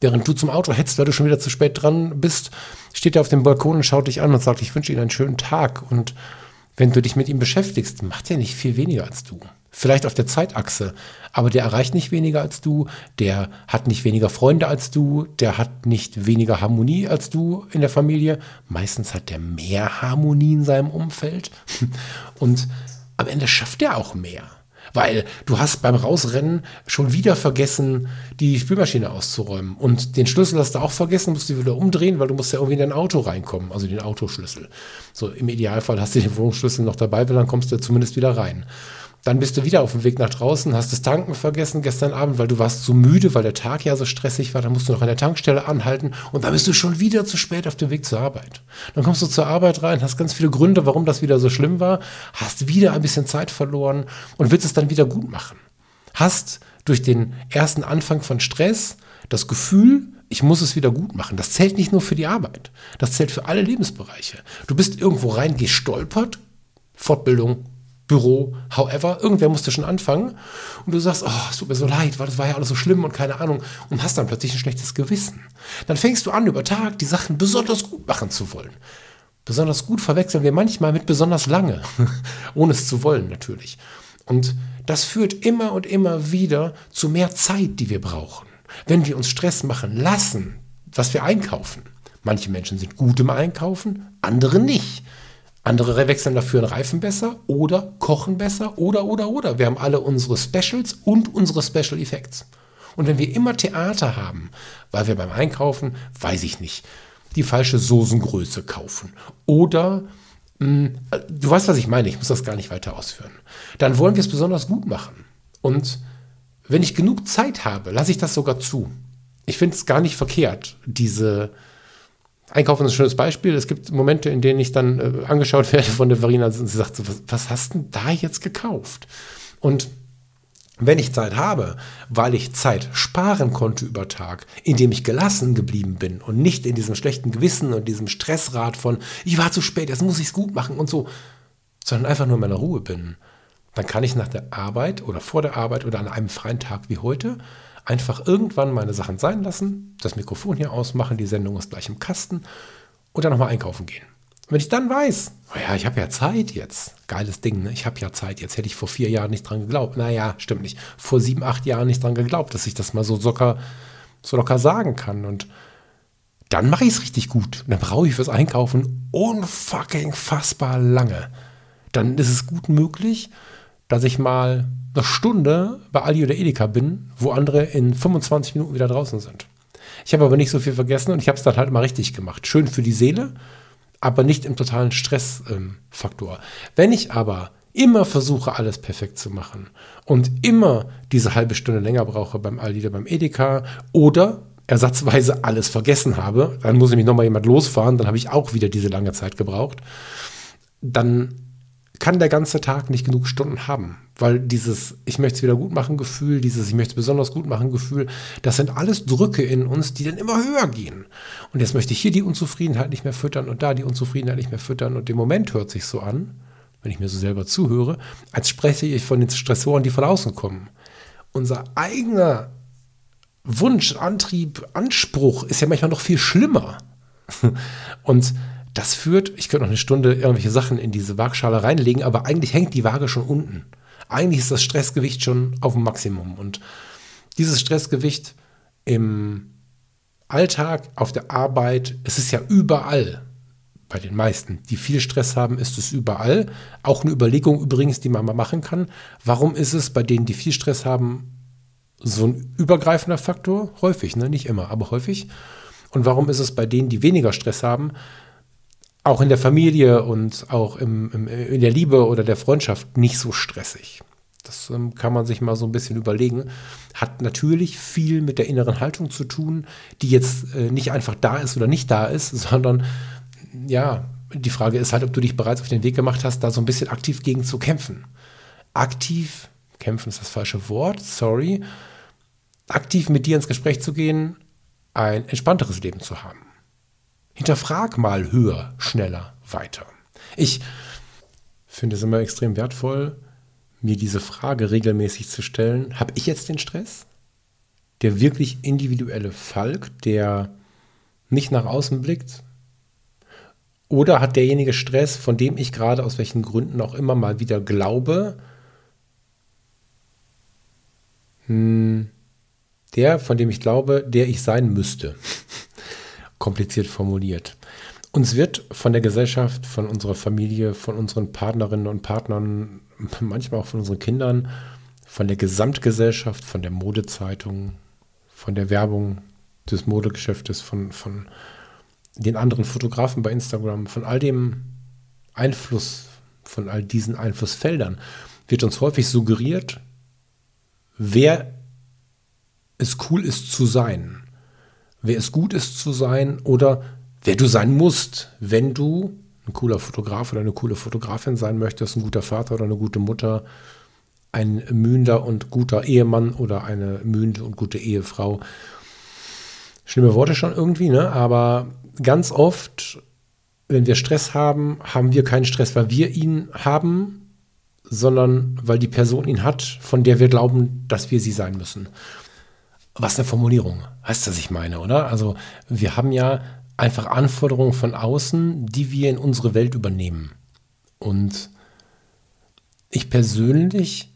Während du zum Auto hetzt, weil du schon wieder zu spät dran bist, steht er auf dem Balkon und schaut dich an und sagt, ich wünsche Ihnen einen schönen Tag. Und wenn du dich mit ihm beschäftigst, macht er nicht viel weniger als du vielleicht auf der Zeitachse, aber der erreicht nicht weniger als du, der hat nicht weniger Freunde als du, der hat nicht weniger Harmonie als du in der Familie. Meistens hat der mehr Harmonie in seinem Umfeld und am Ende schafft er auch mehr. Weil du hast beim Rausrennen schon wieder vergessen, die Spülmaschine auszuräumen. Und den Schlüssel hast du auch vergessen, musst du wieder umdrehen, weil du musst ja irgendwie in dein Auto reinkommen, also den Autoschlüssel. So im Idealfall hast du den Wohnungsschlüssel noch dabei, weil dann kommst du zumindest wieder rein. Dann bist du wieder auf dem Weg nach draußen, hast das Tanken vergessen gestern Abend, weil du warst so müde, weil der Tag ja so stressig war. Dann musst du noch an der Tankstelle anhalten und dann bist du schon wieder zu spät auf dem Weg zur Arbeit. Dann kommst du zur Arbeit rein, hast ganz viele Gründe, warum das wieder so schlimm war, hast wieder ein bisschen Zeit verloren und willst es dann wieder gut machen. Hast durch den ersten Anfang von Stress das Gefühl, ich muss es wieder gut machen. Das zählt nicht nur für die Arbeit, das zählt für alle Lebensbereiche. Du bist irgendwo rein gestolpert, Fortbildung, Büro, however, irgendwer musste schon anfangen und du sagst, oh, es tut mir so leid, weil das war ja alles so schlimm und keine Ahnung und hast dann plötzlich ein schlechtes Gewissen. Dann fängst du an, über Tag die Sachen besonders gut machen zu wollen. Besonders gut verwechseln wir manchmal mit besonders lange, ohne es zu wollen natürlich. Und das führt immer und immer wieder zu mehr Zeit, die wir brauchen. Wenn wir uns Stress machen lassen, was wir einkaufen. Manche Menschen sind gut im Einkaufen, andere nicht. Andere wechseln dafür einen Reifen besser oder kochen besser oder, oder, oder. Wir haben alle unsere Specials und unsere Special Effects. Und wenn wir immer Theater haben, weil wir beim Einkaufen, weiß ich nicht, die falsche Soßengröße kaufen oder mh, hm, du weißt, was ich meine, ich muss das gar nicht weiter ausführen, dann wollen wir es besonders gut machen. Und wenn ich genug Zeit habe, lasse ich das sogar zu. Ich finde es gar nicht verkehrt, diese Einkaufen ist ein schönes Beispiel. Es gibt Momente, in denen ich dann äh, angeschaut werde von der Verena und sie sagt so, was, was hast denn da jetzt gekauft? Und wenn ich Zeit habe, weil ich Zeit sparen konnte über Tag, indem ich gelassen geblieben bin und nicht in diesem schlechten Gewissen und diesem Stressrad von, ich war zu spät, jetzt muss ich es gut machen und so, sondern einfach nur in meiner Ruhe bin, dann kann ich nach der Arbeit oder vor der Arbeit oder an einem freien Tag wie heute einfach irgendwann meine Sachen sein lassen, das Mikrofon hier ausmachen, die Sendung ist gleich im Kasten und dann nochmal einkaufen gehen. Und wenn ich dann weiß, oh ja, ich habe ja Zeit jetzt, geiles Ding, ne? ich habe ja Zeit, jetzt hätte ich vor vier Jahren nicht dran geglaubt. Naja, stimmt nicht. Vor sieben, acht Jahren nicht dran geglaubt, dass ich das mal so locker, so locker sagen kann. Und dann mache ich es richtig gut. Und dann brauche ich fürs Einkaufen unfucking fassbar lange. Dann ist es gut möglich, dass ich mal eine Stunde bei Aldi oder Edeka bin, wo andere in 25 Minuten wieder draußen sind. Ich habe aber nicht so viel vergessen und ich habe es dann halt mal richtig gemacht. Schön für die Seele aber nicht im totalen Stressfaktor. Ähm, Wenn ich aber immer versuche, alles perfekt zu machen und immer diese halbe Stunde länger brauche beim Aldi oder beim Edeka oder ersatzweise alles vergessen habe, dann muss ich mich nochmal jemand losfahren, dann habe ich auch wieder diese lange Zeit gebraucht, dann kann der ganze Tag nicht genug Stunden haben, weil dieses ich möchte es wieder gut machen Gefühl, dieses ich möchte es besonders gut machen Gefühl, das sind alles Drücke in uns, die dann immer höher gehen. Und jetzt möchte ich hier die Unzufriedenheit nicht mehr füttern und da die Unzufriedenheit nicht mehr füttern und im Moment hört sich so an, wenn ich mir so selber zuhöre, als spreche ich von den Stressoren, die von außen kommen. Unser eigener Wunsch, Antrieb, Anspruch ist ja manchmal noch viel schlimmer. Und das führt, ich könnte noch eine Stunde irgendwelche Sachen in diese Waagschale reinlegen, aber eigentlich hängt die Waage schon unten. Eigentlich ist das Stressgewicht schon auf dem Maximum. Und dieses Stressgewicht im Alltag, auf der Arbeit, es ist ja überall bei den meisten, die viel Stress haben, ist es überall. Auch eine Überlegung übrigens, die man mal machen kann. Warum ist es bei denen, die viel Stress haben, so ein übergreifender Faktor? Häufig, ne? nicht immer, aber häufig. Und warum ist es bei denen, die weniger Stress haben, auch in der Familie und auch im, im, in der Liebe oder der Freundschaft nicht so stressig. Das ähm, kann man sich mal so ein bisschen überlegen. Hat natürlich viel mit der inneren Haltung zu tun, die jetzt äh, nicht einfach da ist oder nicht da ist, sondern ja, die Frage ist halt, ob du dich bereits auf den Weg gemacht hast, da so ein bisschen aktiv gegen zu kämpfen. Aktiv, kämpfen ist das falsche Wort, sorry. Aktiv mit dir ins Gespräch zu gehen, ein entspannteres Leben zu haben. Hinterfrag mal höher, schneller, weiter. Ich finde es immer extrem wertvoll, mir diese Frage regelmäßig zu stellen. Habe ich jetzt den Stress? Der wirklich individuelle Falk, der nicht nach außen blickt? Oder hat derjenige Stress, von dem ich gerade aus welchen Gründen auch immer mal wieder glaube, hm, der, von dem ich glaube, der ich sein müsste? Kompliziert formuliert. Uns wird von der Gesellschaft, von unserer Familie, von unseren Partnerinnen und Partnern, manchmal auch von unseren Kindern, von der Gesamtgesellschaft, von der Modezeitung, von der Werbung des Modegeschäftes, von, von den anderen Fotografen bei Instagram, von all dem Einfluss, von all diesen Einflussfeldern, wird uns häufig suggeriert, wer es cool ist zu sein wer es gut ist zu sein oder wer du sein musst, wenn du ein cooler Fotograf oder eine coole Fotografin sein möchtest, ein guter Vater oder eine gute Mutter, ein mühender und guter Ehemann oder eine mühende und gute Ehefrau. Schlimme Worte schon irgendwie, ne? Aber ganz oft, wenn wir Stress haben, haben wir keinen Stress, weil wir ihn haben, sondern weil die Person ihn hat, von der wir glauben, dass wir sie sein müssen. Was eine Formulierung. Weißt du, was ich meine, oder? Also wir haben ja einfach Anforderungen von außen, die wir in unsere Welt übernehmen. Und ich persönlich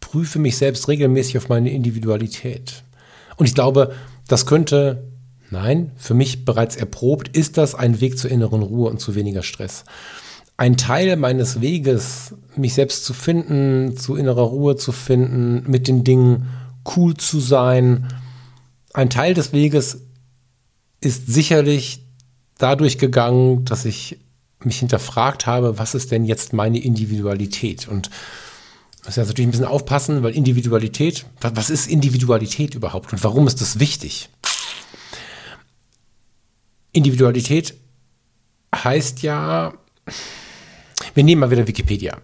prüfe mich selbst regelmäßig auf meine Individualität. Und ich glaube, das könnte Nein, für mich bereits erprobt, ist das ein Weg zur inneren Ruhe und zu weniger Stress. Ein Teil meines Weges, mich selbst zu finden, zu innerer Ruhe zu finden, mit den Dingen cool zu sein, ein Teil des Weges ist sicherlich dadurch gegangen, dass ich mich hinterfragt habe, was ist denn jetzt meine Individualität? Und muss ja natürlich ein bisschen aufpassen, weil Individualität, was ist Individualität überhaupt und warum ist das wichtig? Individualität heißt ja, wir nehmen mal wieder Wikipedia.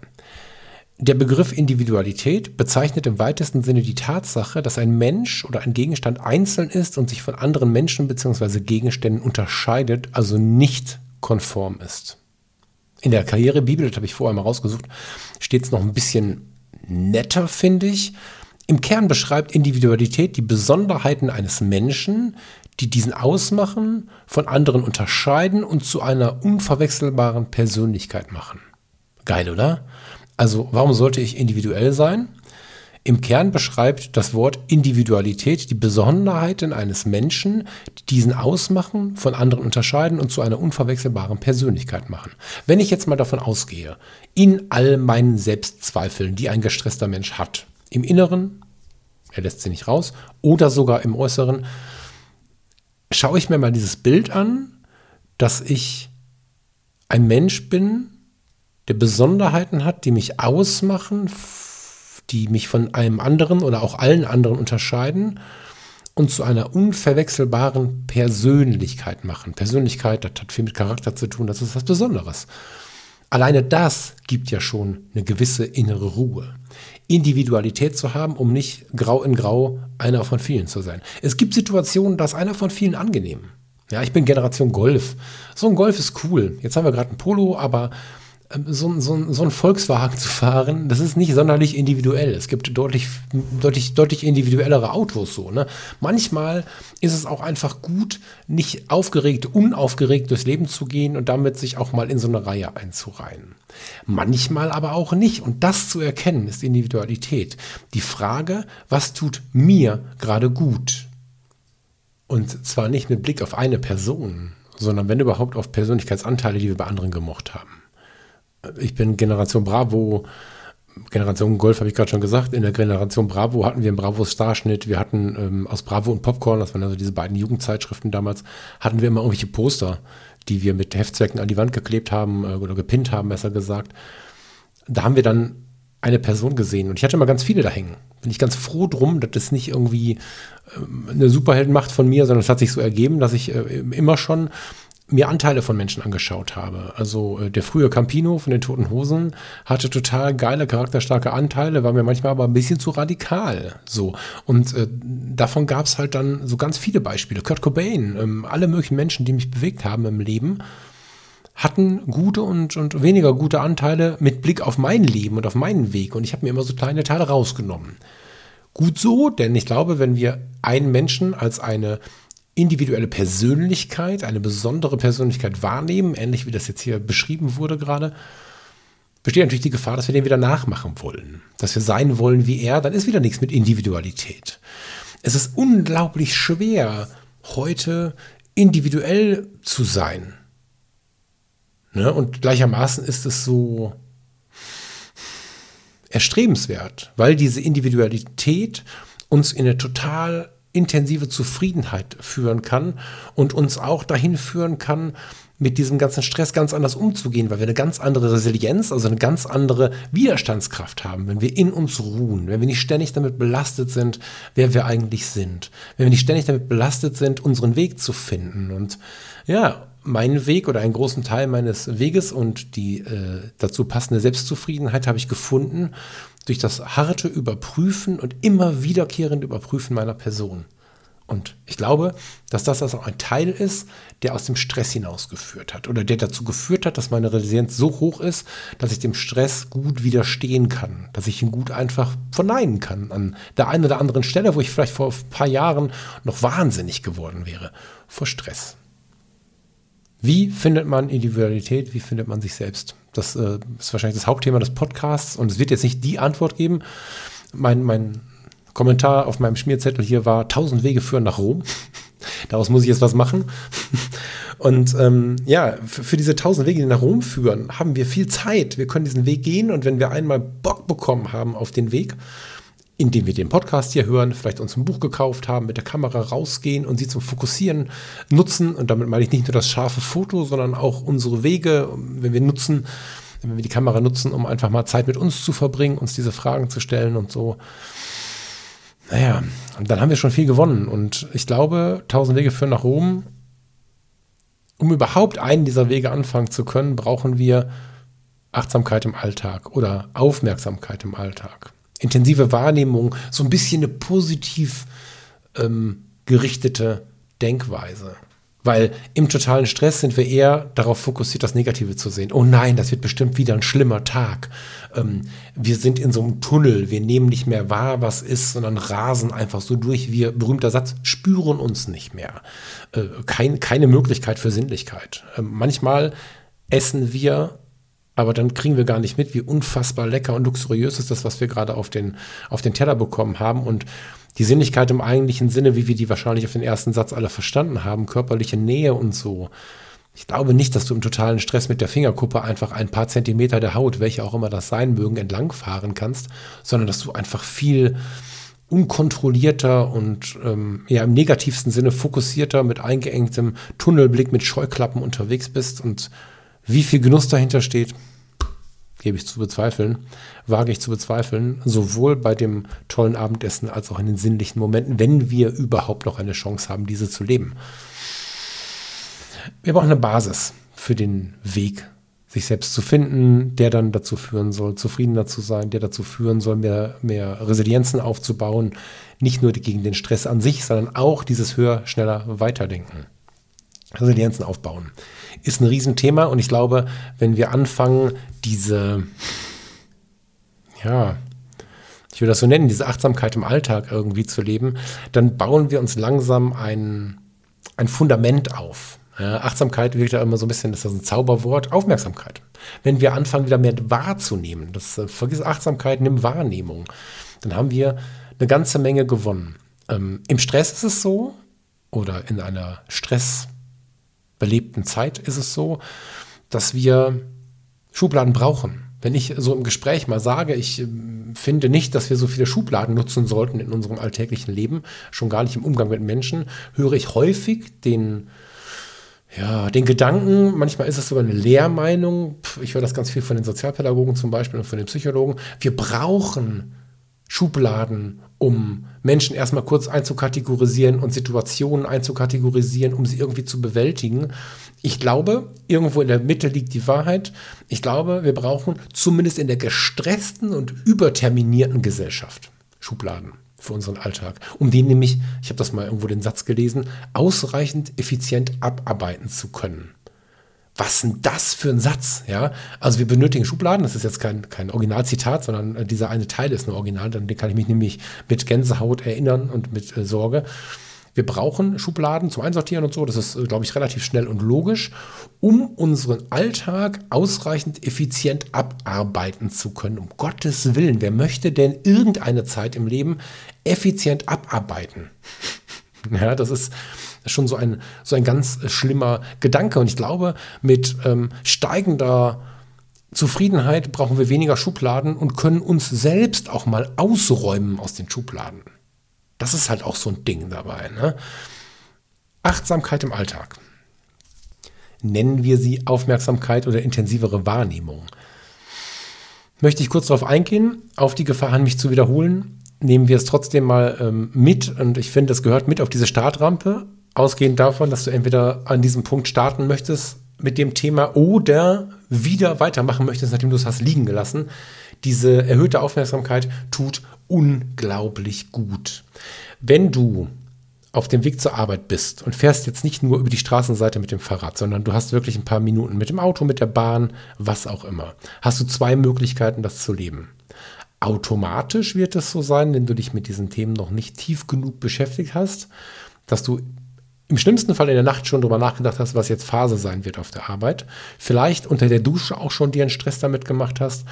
Der Begriff Individualität bezeichnet im weitesten Sinne die Tatsache, dass ein Mensch oder ein Gegenstand einzeln ist und sich von anderen Menschen bzw. Gegenständen unterscheidet, also nicht konform ist. In der Karrierebibel, das habe ich vorher mal rausgesucht, steht es noch ein bisschen netter, finde ich. Im Kern beschreibt Individualität die Besonderheiten eines Menschen, die diesen ausmachen, von anderen unterscheiden und zu einer unverwechselbaren Persönlichkeit machen. Geil, oder? Also warum sollte ich individuell sein? Im Kern beschreibt das Wort Individualität die Besonderheiten eines Menschen, die diesen ausmachen, von anderen unterscheiden und zu einer unverwechselbaren Persönlichkeit machen. Wenn ich jetzt mal davon ausgehe, in all meinen Selbstzweifeln, die ein gestresster Mensch hat, im Inneren, er lässt sie nicht raus, oder sogar im Äußeren, schaue ich mir mal dieses Bild an, dass ich ein Mensch bin, der Besonderheiten hat, die mich ausmachen, die mich von einem anderen oder auch allen anderen unterscheiden und zu einer unverwechselbaren Persönlichkeit machen. Persönlichkeit, das hat viel mit Charakter zu tun, das ist was Besonderes. Alleine das gibt ja schon eine gewisse innere Ruhe. Individualität zu haben, um nicht grau in grau einer von vielen zu sein. Es gibt Situationen, da ist einer von vielen angenehm. Ja, ich bin Generation Golf. So ein Golf ist cool. Jetzt haben wir gerade ein Polo, aber so, so, so ein Volkswagen zu fahren, das ist nicht sonderlich individuell. Es gibt deutlich, deutlich, deutlich individuellere Autos so. Ne? Manchmal ist es auch einfach gut, nicht aufgeregt, unaufgeregt durchs Leben zu gehen und damit sich auch mal in so eine Reihe einzureihen. Manchmal aber auch nicht. Und das zu erkennen, ist Individualität. Die Frage, was tut mir gerade gut? Und zwar nicht mit Blick auf eine Person, sondern wenn überhaupt auf Persönlichkeitsanteile, die wir bei anderen gemocht haben ich bin Generation Bravo, Generation Golf habe ich gerade schon gesagt. In der Generation Bravo hatten wir einen Bravo Starschnitt. Wir hatten ähm, aus Bravo und Popcorn, das waren also diese beiden Jugendzeitschriften damals, hatten wir immer irgendwelche Poster, die wir mit Heftzwecken an die Wand geklebt haben äh, oder gepinnt haben, besser gesagt. Da haben wir dann eine Person gesehen und ich hatte immer ganz viele da hängen. Bin ich ganz froh drum, dass das nicht irgendwie ähm, eine Superheldenmacht von mir, sondern es hat sich so ergeben, dass ich äh, immer schon mir Anteile von Menschen angeschaut habe. Also äh, der frühe Campino von den Toten Hosen hatte total geile, charakterstarke Anteile, war mir manchmal aber ein bisschen zu radikal. So. Und äh, davon gab es halt dann so ganz viele Beispiele. Kurt Cobain, ähm, alle möglichen Menschen, die mich bewegt haben im Leben, hatten gute und, und weniger gute Anteile mit Blick auf mein Leben und auf meinen Weg. Und ich habe mir immer so kleine Teile rausgenommen. Gut so, denn ich glaube, wenn wir einen Menschen als eine individuelle Persönlichkeit, eine besondere Persönlichkeit wahrnehmen, ähnlich wie das jetzt hier beschrieben wurde gerade, besteht natürlich die Gefahr, dass wir den wieder nachmachen wollen, dass wir sein wollen wie er, dann ist wieder nichts mit Individualität. Es ist unglaublich schwer, heute individuell zu sein. Ne? Und gleichermaßen ist es so erstrebenswert, weil diese Individualität uns in eine total intensive Zufriedenheit führen kann und uns auch dahin führen kann, mit diesem ganzen Stress ganz anders umzugehen, weil wir eine ganz andere Resilienz, also eine ganz andere Widerstandskraft haben, wenn wir in uns ruhen, wenn wir nicht ständig damit belastet sind, wer wir eigentlich sind, wenn wir nicht ständig damit belastet sind, unseren Weg zu finden. Und ja, meinen Weg oder einen großen Teil meines Weges und die äh, dazu passende Selbstzufriedenheit habe ich gefunden durch das harte Überprüfen und immer wiederkehrende Überprüfen meiner Person. Und ich glaube, dass das also ein Teil ist, der aus dem Stress hinausgeführt hat oder der dazu geführt hat, dass meine Resilienz so hoch ist, dass ich dem Stress gut widerstehen kann, dass ich ihn gut einfach verneinen kann an der einen oder anderen Stelle, wo ich vielleicht vor ein paar Jahren noch wahnsinnig geworden wäre vor Stress. Wie findet man Individualität? Wie findet man sich selbst? Das äh, ist wahrscheinlich das Hauptthema des Podcasts und es wird jetzt nicht die Antwort geben. Mein, mein Kommentar auf meinem Schmierzettel hier war: 1000 Wege führen nach Rom. Daraus muss ich jetzt was machen. Und ähm, ja, für, für, diese tausend Wege, die nach Rom führen, haben wir viel Zeit. Wir können diesen Weg gehen und wenn wir einmal Bock bekommen haben auf den Weg, indem wir den Podcast hier hören, vielleicht uns ein Buch gekauft haben, mit der Kamera rausgehen und sie zum Fokussieren nutzen. Und damit meine ich nicht nur das scharfe Foto, sondern auch unsere Wege, wenn wir nutzen, wenn wir die Kamera nutzen, um einfach mal Zeit mit uns zu verbringen, uns diese Fragen zu stellen und so. Naja, und dann haben wir schon viel gewonnen. Und ich glaube, tausend Wege führen nach Rom. Um überhaupt einen dieser Wege anfangen zu können, brauchen wir Achtsamkeit im Alltag oder Aufmerksamkeit im Alltag intensive Wahrnehmung, so ein bisschen eine positiv ähm, gerichtete Denkweise. Weil im totalen Stress sind wir eher darauf fokussiert, das Negative zu sehen. Oh nein, das wird bestimmt wieder ein schlimmer Tag. Ähm, wir sind in so einem Tunnel. Wir nehmen nicht mehr wahr, was ist, sondern rasen einfach so durch. Wir, berühmter Satz, spüren uns nicht mehr. Äh, kein, keine Möglichkeit für Sinnlichkeit. Äh, manchmal essen wir aber dann kriegen wir gar nicht mit, wie unfassbar lecker und luxuriös ist das, was wir gerade auf den, auf den Teller bekommen haben. Und die Sinnlichkeit im eigentlichen Sinne, wie wir die wahrscheinlich auf den ersten Satz alle verstanden haben, körperliche Nähe und so. Ich glaube nicht, dass du im totalen Stress mit der Fingerkuppe einfach ein paar Zentimeter der Haut, welche auch immer das sein mögen, entlangfahren kannst, sondern dass du einfach viel unkontrollierter und ähm, ja im negativsten Sinne fokussierter mit eingeengtem Tunnelblick mit Scheuklappen unterwegs bist und wie viel Genuss dahinter steht, gebe ich zu bezweifeln, wage ich zu bezweifeln, sowohl bei dem tollen Abendessen als auch in den sinnlichen Momenten, wenn wir überhaupt noch eine Chance haben, diese zu leben. Wir brauchen eine Basis für den Weg, sich selbst zu finden, der dann dazu führen soll, zufriedener zu sein, der dazu führen soll, mehr, mehr Resilienzen aufzubauen, nicht nur gegen den Stress an sich, sondern auch dieses höher, schneller, weiterdenken. Resilienzen aufbauen ist ein Riesenthema und ich glaube, wenn wir anfangen, diese, ja, ich will das so nennen, diese Achtsamkeit im Alltag irgendwie zu leben, dann bauen wir uns langsam ein, ein Fundament auf. Ja, Achtsamkeit wirkt ja immer so ein bisschen, das ist ein Zauberwort, Aufmerksamkeit. Wenn wir anfangen, wieder mehr wahrzunehmen, das äh, vergiss Achtsamkeit, nimm Wahrnehmung, dann haben wir eine ganze Menge gewonnen. Ähm, Im Stress ist es so, oder in einer Stress- belebten Zeit ist es so, dass wir Schubladen brauchen. Wenn ich so im Gespräch mal sage, ich ähm, finde nicht, dass wir so viele Schubladen nutzen sollten in unserem alltäglichen Leben, schon gar nicht im Umgang mit Menschen, höre ich häufig den, ja, den Gedanken, manchmal ist es sogar eine Lehrmeinung, ich höre das ganz viel von den Sozialpädagogen zum Beispiel und von den Psychologen, wir brauchen Schubladen, um Menschen erstmal kurz einzukategorisieren und Situationen einzukategorisieren, um sie irgendwie zu bewältigen. Ich glaube, irgendwo in der Mitte liegt die Wahrheit. Ich glaube, wir brauchen zumindest in der gestressten und überterminierten Gesellschaft Schubladen für unseren Alltag, um den nämlich, ich habe das mal irgendwo den Satz gelesen, ausreichend effizient abarbeiten zu können was denn das für ein Satz? Ja, also wir benötigen Schubladen. Das ist jetzt kein, kein Originalzitat, sondern äh, dieser eine Teil ist ein Original. Dann kann ich mich nämlich mit Gänsehaut erinnern und mit äh, Sorge. Wir brauchen Schubladen zum Einsortieren und so. Das ist, äh, glaube ich, relativ schnell und logisch, um unseren Alltag ausreichend effizient abarbeiten zu können. Um Gottes Willen, wer möchte denn irgendeine Zeit im Leben effizient abarbeiten? ja, das ist schon so ein, so ein ganz schlimmer Gedanke. Und ich glaube, mit ähm, steigender Zufriedenheit brauchen wir weniger Schubladen und können uns selbst auch mal ausräumen aus den Schubladen. Das ist halt auch so ein Ding dabei. Ne? Achtsamkeit im Alltag. Nennen wir sie Aufmerksamkeit oder intensivere Wahrnehmung. Möchte ich kurz darauf eingehen, auf die Gefahr an mich zu wiederholen, nehmen wir es trotzdem mal ähm, mit und ich finde, es gehört mit auf diese Startrampe, ausgehend davon, dass du entweder an diesem Punkt starten möchtest mit dem Thema oder wieder weitermachen möchtest, nachdem du es hast liegen gelassen. Diese erhöhte Aufmerksamkeit tut unglaublich gut. Wenn du auf dem Weg zur Arbeit bist und fährst jetzt nicht nur über die Straßenseite mit dem Fahrrad, sondern du hast wirklich ein paar Minuten mit dem Auto, mit der Bahn, was auch immer, hast du zwei Möglichkeiten, das zu leben. Automatisch wird es so sein, wenn du dich mit diesen Themen noch nicht tief genug beschäftigt hast, dass du im schlimmsten Fall in der Nacht schon darüber nachgedacht hast, was jetzt Phase sein wird auf der Arbeit, vielleicht unter der Dusche auch schon dir einen Stress damit gemacht hast,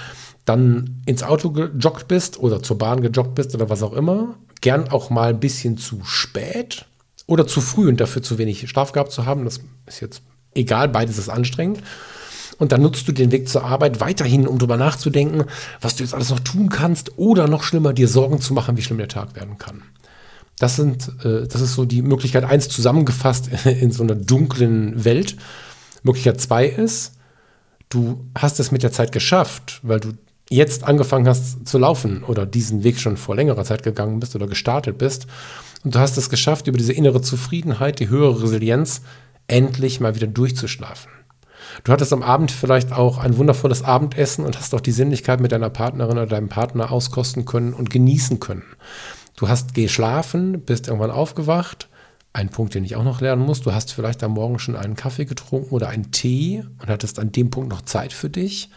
dann ins Auto gejoggt bist oder zur Bahn gejoggt bist oder was auch immer, gern auch mal ein bisschen zu spät oder zu früh und dafür zu wenig Schlaf gehabt zu haben. Das ist jetzt egal, beides ist anstrengend. Und dann nutzt du den Weg zur Arbeit weiterhin, um darüber nachzudenken, was du jetzt alles noch tun kannst oder noch schlimmer, dir Sorgen zu machen, wie schlimm der Tag werden kann. Das sind, äh, das ist so die Möglichkeit eins zusammengefasst in so einer dunklen Welt. Möglichkeit zwei ist, du hast es mit der Zeit geschafft, weil du jetzt angefangen hast zu laufen oder diesen Weg schon vor längerer Zeit gegangen bist oder gestartet bist. Und du hast es geschafft, über diese innere Zufriedenheit, die höhere Resilienz, endlich mal wieder durchzuschlafen. Du hattest am Abend vielleicht auch ein wundervolles Abendessen und hast auch die Sinnlichkeit mit deiner Partnerin oder deinem Partner auskosten können und genießen können. Du hast geschlafen, bist irgendwann aufgewacht. Ein Punkt, den ich auch noch lernen muss. Du hast vielleicht am Morgen schon einen Kaffee getrunken oder einen Tee und hattest an dem Punkt noch Zeit für dich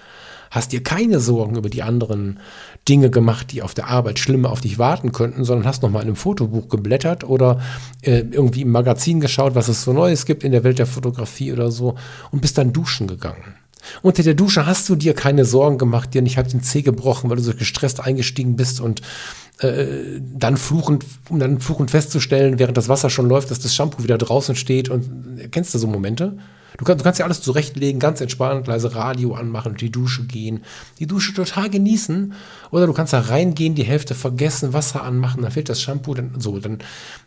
hast dir keine Sorgen über die anderen Dinge gemacht, die auf der Arbeit schlimmer auf dich warten könnten, sondern hast nochmal in einem Fotobuch geblättert oder äh, irgendwie im Magazin geschaut, was es so Neues gibt in der Welt der Fotografie oder so und bist dann duschen gegangen. Unter der Dusche hast du dir keine Sorgen gemacht, dir nicht halb den Zeh gebrochen, weil du so gestresst eingestiegen bist und äh, dann fluchend, um dann fluchend festzustellen, während das Wasser schon läuft, dass das Shampoo wieder draußen steht und kennst du so Momente? Du, kann, du kannst ja alles zurechtlegen, ganz entspannt, leise Radio anmachen, die Dusche gehen, die Dusche total genießen. Oder du kannst da reingehen, die Hälfte vergessen, Wasser anmachen, dann fehlt das Shampoo, dann so. Dann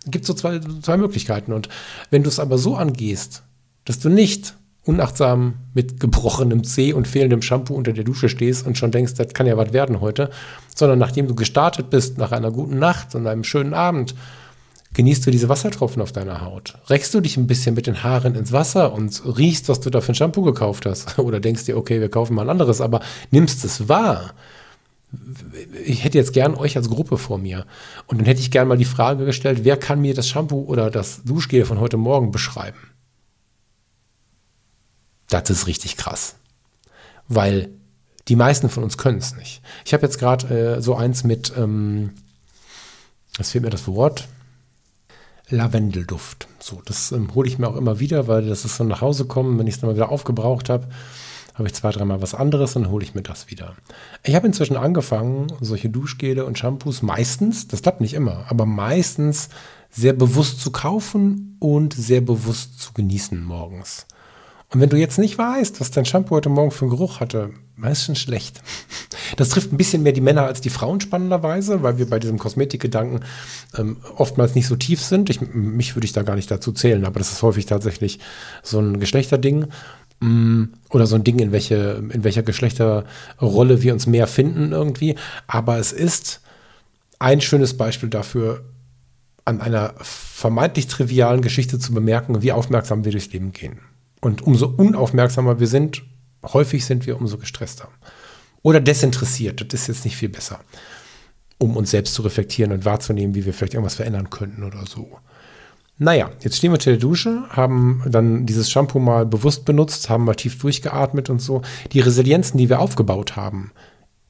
gibt es so zwei, zwei Möglichkeiten. Und wenn du es aber so angehst, dass du nicht unachtsam mit gebrochenem Zeh und fehlendem Shampoo unter der Dusche stehst und schon denkst, das kann ja was werden heute, sondern nachdem du gestartet bist, nach einer guten Nacht und einem schönen Abend, genießt du diese Wassertropfen auf deiner Haut. Reckst du dich ein bisschen mit den Haaren ins Wasser und riechst, was du da für ein Shampoo gekauft hast. Oder denkst dir, okay, wir kaufen mal ein anderes, aber nimmst es wahr. Ich hätte jetzt gern euch als Gruppe vor mir. Und dann hätte ich gern mal die Frage gestellt, wer kann mir das Shampoo oder das Duschgel von heute Morgen beschreiben? Das ist richtig krass. Weil die meisten von uns können es nicht. Ich habe jetzt gerade äh, so eins mit, ähm, fehlt mir das Wort? Lavendelduft. So, das ähm, hole ich mir auch immer wieder, weil das ist so nach Hause kommen, wenn ich es dann mal wieder aufgebraucht habe, habe ich zwei, dreimal was anderes dann hole ich mir das wieder. Ich habe inzwischen angefangen, solche Duschgele und Shampoos meistens, das klappt nicht immer, aber meistens sehr bewusst zu kaufen und sehr bewusst zu genießen morgens. Und wenn du jetzt nicht weißt, was dein Shampoo heute Morgen für einen Geruch hatte, meistens schlecht. Das trifft ein bisschen mehr die Männer als die Frauen spannenderweise, weil wir bei diesem Kosmetikgedanken ähm, oftmals nicht so tief sind. Ich, mich würde ich da gar nicht dazu zählen, aber das ist häufig tatsächlich so ein Geschlechterding mm, oder so ein Ding, in, welche, in welcher Geschlechterrolle wir uns mehr finden irgendwie. Aber es ist ein schönes Beispiel dafür, an einer vermeintlich trivialen Geschichte zu bemerken, wie aufmerksam wir durchs Leben gehen. Und umso unaufmerksamer wir sind, häufig sind wir umso gestresster. Oder desinteressiert, das ist jetzt nicht viel besser, um uns selbst zu reflektieren und wahrzunehmen, wie wir vielleicht irgendwas verändern könnten oder so. Naja, jetzt stehen wir unter der Dusche, haben dann dieses Shampoo mal bewusst benutzt, haben mal tief durchgeatmet und so. Die Resilienzen, die wir aufgebaut haben,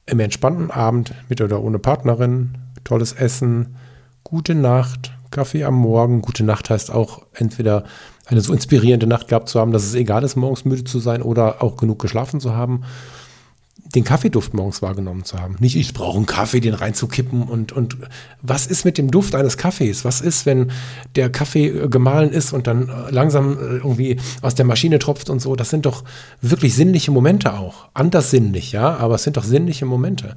im entspannten Abend mit oder ohne Partnerin, tolles Essen, gute Nacht, Kaffee am Morgen. Gute Nacht heißt auch entweder eine so inspirierende Nacht gehabt zu haben, dass es egal ist, morgens müde zu sein oder auch genug geschlafen zu haben, den Kaffeeduft morgens wahrgenommen zu haben. Nicht, ich brauche einen Kaffee, den reinzukippen und, und was ist mit dem Duft eines Kaffees? Was ist, wenn der Kaffee äh, gemahlen ist und dann äh, langsam äh, irgendwie aus der Maschine tropft und so? Das sind doch wirklich sinnliche Momente auch. Anders sinnlich, ja, aber es sind doch sinnliche Momente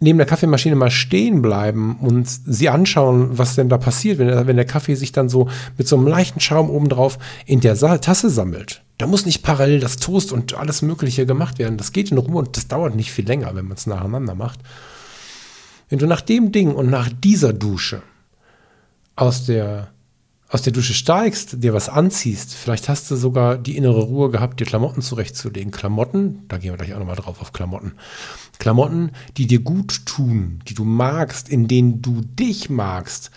neben der Kaffeemaschine mal stehen bleiben und sie anschauen, was denn da passiert, wenn, wenn der Kaffee sich dann so mit so einem leichten Schaum obendrauf in der Sa Tasse sammelt. Da muss nicht parallel das Toast und alles Mögliche gemacht werden. Das geht in Ruhe und das dauert nicht viel länger, wenn man es nacheinander macht. Wenn du nach dem Ding und nach dieser Dusche aus der aus der Dusche steigst, dir was anziehst, vielleicht hast du sogar die innere Ruhe gehabt, dir Klamotten zurechtzulegen. Klamotten, da gehen wir gleich auch nochmal drauf auf Klamotten. Klamotten, die dir gut tun, die du magst, in denen du dich magst,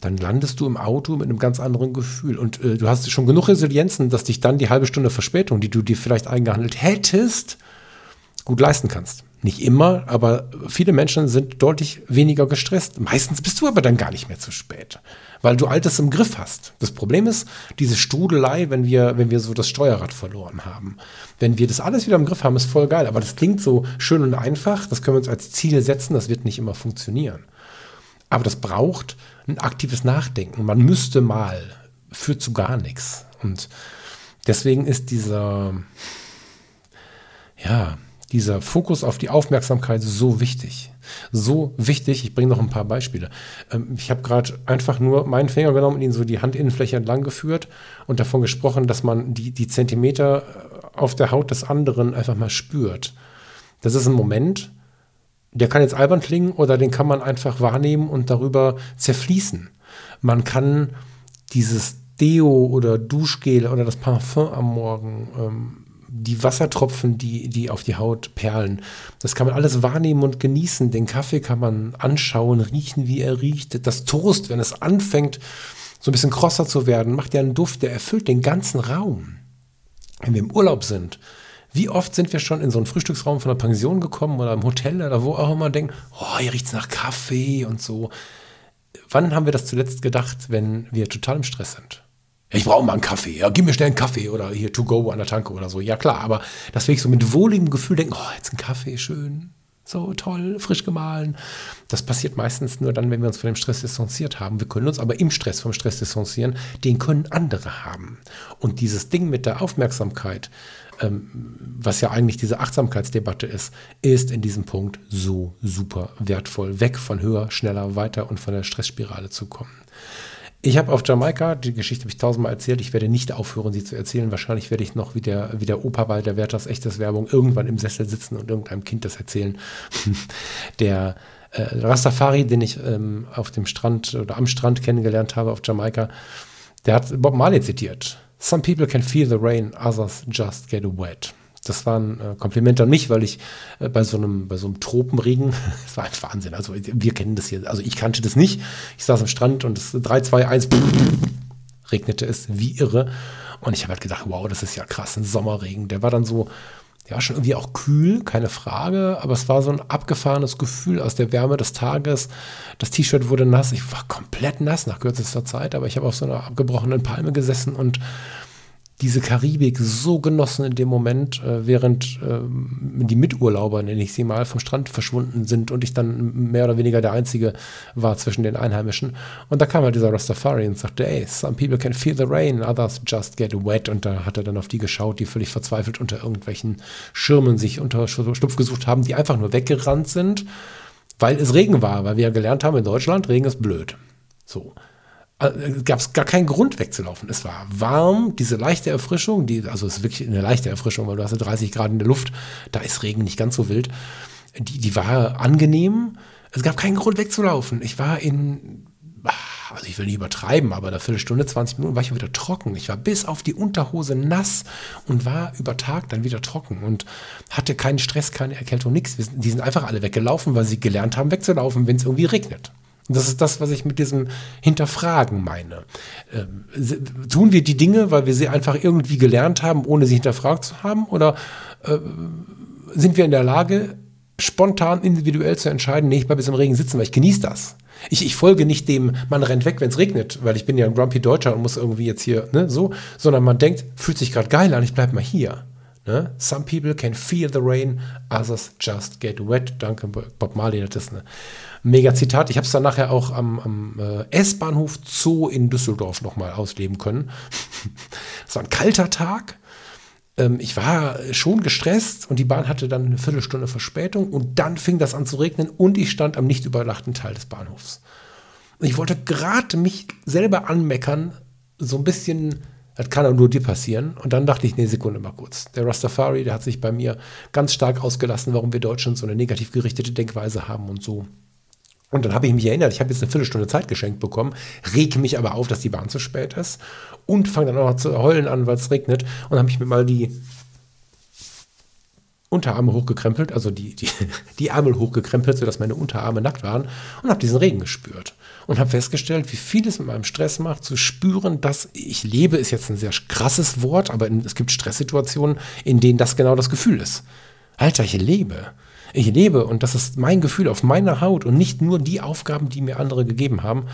dann landest du im Auto mit einem ganz anderen Gefühl. Und äh, du hast schon genug Resilienzen, dass dich dann die halbe Stunde Verspätung, die du dir vielleicht eingehandelt hättest, gut leisten kannst. Nicht immer, aber viele Menschen sind deutlich weniger gestresst. Meistens bist du aber dann gar nicht mehr zu spät weil du Altes im Griff hast. Das Problem ist, diese Strudelei, wenn wir, wenn wir so das Steuerrad verloren haben. Wenn wir das alles wieder im Griff haben, ist voll geil. Aber das klingt so schön und einfach. Das können wir uns als Ziel setzen. Das wird nicht immer funktionieren. Aber das braucht ein aktives Nachdenken. Man müsste mal, führt zu gar nichts. Und deswegen ist dieser, ja, dieser Fokus auf die Aufmerksamkeit so wichtig. So wichtig, ich bringe noch ein paar Beispiele. Ähm, ich habe gerade einfach nur meinen Finger genommen und ihn so die Handinnenfläche entlang geführt und davon gesprochen, dass man die, die Zentimeter auf der Haut des anderen einfach mal spürt. Das ist ein Moment, der kann jetzt albern klingen oder den kann man einfach wahrnehmen und darüber zerfließen. Man kann dieses Deo oder Duschgel oder das Parfum am Morgen, ähm, die Wassertropfen, die, die auf die Haut perlen, das kann man alles wahrnehmen und genießen. Den Kaffee kann man anschauen, riechen, wie er riecht. Das Toast, wenn es anfängt, so ein bisschen krosser zu werden, macht ja einen Duft, der erfüllt den ganzen Raum. Wenn wir im Urlaub sind, wie oft sind wir schon in so einen Frühstücksraum von einer Pension gekommen oder im Hotel oder wo auch immer denken, oh, hier riecht es nach Kaffee und so. Wann haben wir das zuletzt gedacht, wenn wir total im Stress sind? Ich brauche mal einen Kaffee. Ja, gib mir schnell einen Kaffee oder hier to go an der Tanke oder so. Ja, klar, aber das will ich so mit wohligem Gefühl denken, oh, jetzt ein Kaffee, schön, so toll, frisch gemahlen. Das passiert meistens nur dann, wenn wir uns von dem Stress distanziert haben. Wir können uns aber im Stress vom Stress distanzieren. Den können andere haben. Und dieses Ding mit der Aufmerksamkeit, ähm, was ja eigentlich diese Achtsamkeitsdebatte ist, ist in diesem Punkt so super wertvoll. Weg von höher, schneller, weiter und von der Stressspirale zu kommen. Ich habe auf Jamaika, die Geschichte habe ich tausendmal erzählt, ich werde nicht aufhören, sie zu erzählen. Wahrscheinlich werde ich noch wie der, wie der Opa bei der Werthers echtes Werbung irgendwann im Sessel sitzen und irgendeinem Kind das erzählen. der äh, Rastafari, den ich ähm, auf dem Strand oder am Strand kennengelernt habe auf Jamaika, der hat Bob Marley zitiert. Some people can feel the rain, others just get wet. Das war ein äh, Kompliment an mich, weil ich äh, bei so einem, bei so einem Tropenregen, das war ein Wahnsinn. Also wir kennen das hier. Also ich kannte das nicht. Ich saß am Strand und es 3, 2, 1 regnete es wie irre. Und ich habe halt gedacht, wow, das ist ja krass, ein Sommerregen. Der war dann so, war schon irgendwie auch kühl, keine Frage, aber es war so ein abgefahrenes Gefühl aus der Wärme des Tages. Das T-Shirt wurde nass. Ich war komplett nass nach kürzester Zeit, aber ich habe auf so einer abgebrochenen Palme gesessen und diese Karibik so genossen in dem Moment, äh, während äh, die Miturlauber, nenne ich sie mal, vom Strand verschwunden sind und ich dann mehr oder weniger der Einzige war zwischen den Einheimischen. Und da kam halt dieser Rastafari und sagte, ey, some people can feel the rain, others just get wet. Und da hat er dann auf die geschaut, die völlig verzweifelt unter irgendwelchen Schirmen sich unter Schlupf gesucht haben, die einfach nur weggerannt sind, weil es Regen war, weil wir ja gelernt haben in Deutschland, Regen ist blöd. So. Äh, gab es gar keinen Grund wegzulaufen. Es war warm, diese leichte Erfrischung, die, also es ist wirklich eine leichte Erfrischung, weil du hast ja 30 Grad in der Luft, da ist Regen nicht ganz so wild. Die, die war angenehm. Es gab keinen Grund wegzulaufen. Ich war in, also ich will nicht übertreiben, aber eine Viertelstunde, 20 Minuten war ich wieder trocken. Ich war bis auf die Unterhose nass und war über Tag dann wieder trocken und hatte keinen Stress, keine Erkältung, nichts. Die sind einfach alle weggelaufen, weil sie gelernt haben, wegzulaufen, wenn es irgendwie regnet. Das ist das, was ich mit diesem Hinterfragen meine. Ähm, tun wir die Dinge, weil wir sie einfach irgendwie gelernt haben, ohne sie hinterfragt zu haben? Oder äh, sind wir in der Lage, spontan individuell zu entscheiden, nee, ich bleibe jetzt im Regen sitzen, weil ich genieße das. Ich, ich folge nicht dem, man rennt weg, wenn es regnet, weil ich bin ja ein grumpy Deutscher und muss irgendwie jetzt hier, ne, so, sondern man denkt, fühlt sich gerade geil an, ich bleibe mal hier. Ne? Some people can feel the rain, others just get wet. Danke, Bob Marley, das ist eine mega Zitat. Ich habe es dann nachher auch am, am äh, S-Bahnhof Zoo in Düsseldorf nochmal ausleben können. Es war ein kalter Tag. Ähm, ich war schon gestresst und die Bahn hatte dann eine Viertelstunde Verspätung und dann fing das an zu regnen und ich stand am nicht überdachten Teil des Bahnhofs. Und ich wollte gerade mich selber anmeckern, so ein bisschen das kann auch nur dir passieren. Und dann dachte ich, nee, Sekunde mal kurz. Der Rastafari, der hat sich bei mir ganz stark ausgelassen, warum wir Deutschen so eine negativ gerichtete Denkweise haben und so. Und dann habe ich mich erinnert, ich habe jetzt eine Viertelstunde Zeit geschenkt bekommen, reg mich aber auf, dass die Bahn zu spät ist und fange dann auch noch zu heulen an, weil es regnet. Und habe ich mir mal die Unterarme hochgekrempelt, also die, die, die Ärmel hochgekrempelt, sodass meine Unterarme nackt waren und habe diesen Regen gespürt. Und habe festgestellt, wie viel es mit meinem Stress macht, zu spüren, dass ich lebe, ist jetzt ein sehr krasses Wort, aber es gibt Stresssituationen, in denen das genau das Gefühl ist. Alter, ich lebe. Ich lebe und das ist mein Gefühl auf meiner Haut und nicht nur die Aufgaben, die mir andere gegeben haben.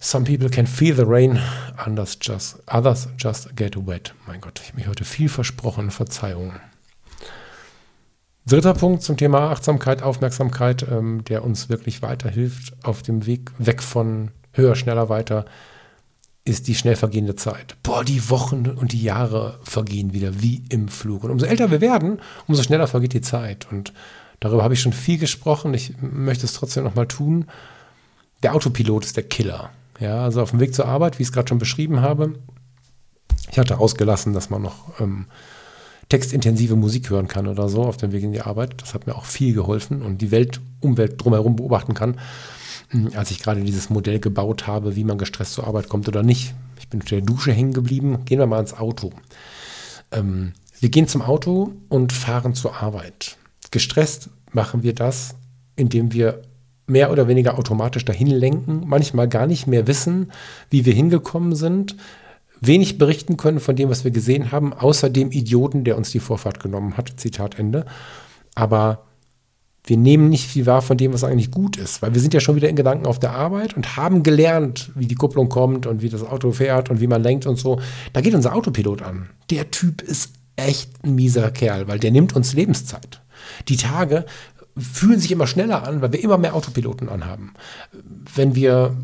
Some people can feel the rain, others just, others just get wet. Mein Gott, ich habe mich heute viel versprochen, Verzeihung. Dritter Punkt zum Thema Achtsamkeit, Aufmerksamkeit, ähm, der uns wirklich weiterhilft auf dem Weg weg von höher, schneller, weiter, ist die schnell vergehende Zeit. Boah, die Wochen und die Jahre vergehen wieder wie im Flug. Und umso älter wir werden, umso schneller vergeht die Zeit. Und darüber habe ich schon viel gesprochen. Ich möchte es trotzdem nochmal tun. Der Autopilot ist der Killer. Ja, also auf dem Weg zur Arbeit, wie ich es gerade schon beschrieben habe. Ich hatte ausgelassen, dass man noch ähm, textintensive Musik hören kann oder so auf dem Weg in die Arbeit. Das hat mir auch viel geholfen und die Welt, Umwelt drumherum beobachten kann, als ich gerade dieses Modell gebaut habe, wie man gestresst zur Arbeit kommt oder nicht. Ich bin unter der Dusche hängen geblieben. Gehen wir mal ins Auto. Ähm, wir gehen zum Auto und fahren zur Arbeit. Gestresst machen wir das, indem wir mehr oder weniger automatisch dahin lenken, manchmal gar nicht mehr wissen, wie wir hingekommen sind, wenig berichten können von dem, was wir gesehen haben, außer dem Idioten, der uns die Vorfahrt genommen hat. Zitat Ende. Aber wir nehmen nicht viel wahr von dem, was eigentlich gut ist, weil wir sind ja schon wieder in Gedanken auf der Arbeit und haben gelernt, wie die Kupplung kommt und wie das Auto fährt und wie man lenkt und so. Da geht unser Autopilot an. Der Typ ist echt ein mieser Kerl, weil der nimmt uns Lebenszeit. Die Tage fühlen sich immer schneller an, weil wir immer mehr Autopiloten anhaben. Wenn wir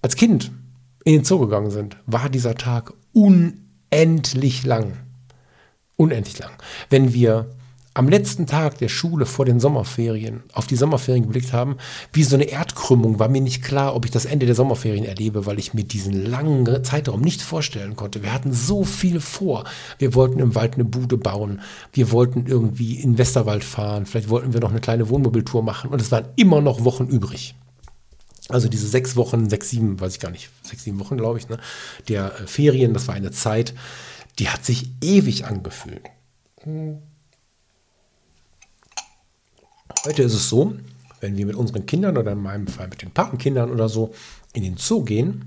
als Kind in den Zoo gegangen sind, war dieser Tag unendlich lang. Unendlich lang. Wenn wir am letzten Tag der Schule vor den Sommerferien auf die Sommerferien geblickt haben, wie so eine Erdkrümmung, war mir nicht klar, ob ich das Ende der Sommerferien erlebe, weil ich mir diesen langen Zeitraum nicht vorstellen konnte. Wir hatten so viel vor. Wir wollten im Wald eine Bude bauen. Wir wollten irgendwie in Westerwald fahren. Vielleicht wollten wir noch eine kleine Wohnmobiltour machen. Und es waren immer noch Wochen übrig. Also diese sechs Wochen, sechs, sieben, weiß ich gar nicht, sechs, sieben Wochen, glaube ich, ne, der äh, Ferien, das war eine Zeit, die hat sich ewig angefühlt. Heute ist es so, wenn wir mit unseren Kindern oder in meinem Fall mit den Patenkindern oder so in den Zoo gehen,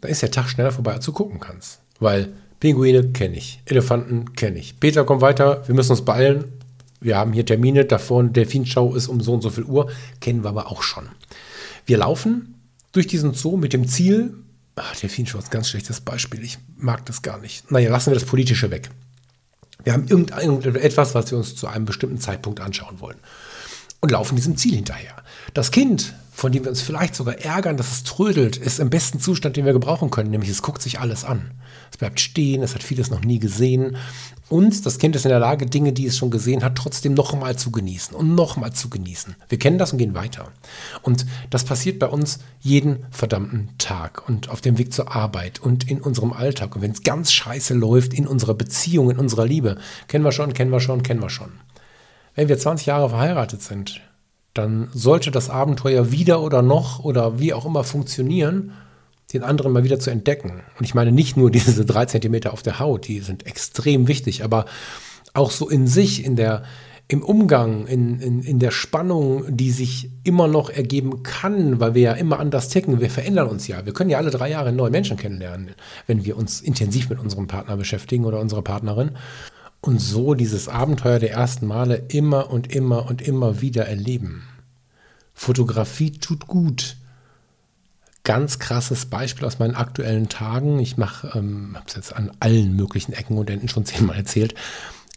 da ist der Tag schneller vorbei, als du gucken kannst. Weil Pinguine kenne ich, Elefanten kenne ich. Peter, komm weiter, wir müssen uns beeilen. Wir haben hier Termine, davor eine Delfinschau ist um so und so viel Uhr, kennen wir aber auch schon. Wir laufen durch diesen Zoo mit dem Ziel, ach, Delfinschau ist ein ganz schlechtes Beispiel, ich mag das gar nicht. Naja, lassen wir das Politische weg. Wir haben irgendetwas, was wir uns zu einem bestimmten Zeitpunkt anschauen wollen und laufen diesem Ziel hinterher. Das Kind, von dem wir uns vielleicht sogar ärgern, dass es trödelt, ist im besten Zustand, den wir gebrauchen können, nämlich es guckt sich alles an. Es bleibt stehen, es hat vieles noch nie gesehen und das Kind ist in der Lage, Dinge, die es schon gesehen hat, trotzdem nochmal zu genießen und nochmal zu genießen. Wir kennen das und gehen weiter. Und das passiert bei uns jeden verdammten Tag und auf dem Weg zur Arbeit und in unserem Alltag. Und wenn es ganz scheiße läuft, in unserer Beziehung, in unserer Liebe, kennen wir schon, kennen wir schon, kennen wir schon. Wenn wir 20 Jahre verheiratet sind, dann sollte das Abenteuer wieder oder noch oder wie auch immer funktionieren den anderen mal wieder zu entdecken. Und ich meine nicht nur diese drei Zentimeter auf der Haut, die sind extrem wichtig, aber auch so in sich, in der, im Umgang, in, in, in der Spannung, die sich immer noch ergeben kann, weil wir ja immer anders ticken. Wir verändern uns ja. Wir können ja alle drei Jahre neue Menschen kennenlernen, wenn wir uns intensiv mit unserem Partner beschäftigen oder unserer Partnerin. Und so dieses Abenteuer der ersten Male immer und immer und immer wieder erleben. Fotografie tut gut ganz krasses Beispiel aus meinen aktuellen Tagen. Ich mache, ähm, habe es jetzt an allen möglichen Ecken und Enden schon zehnmal erzählt,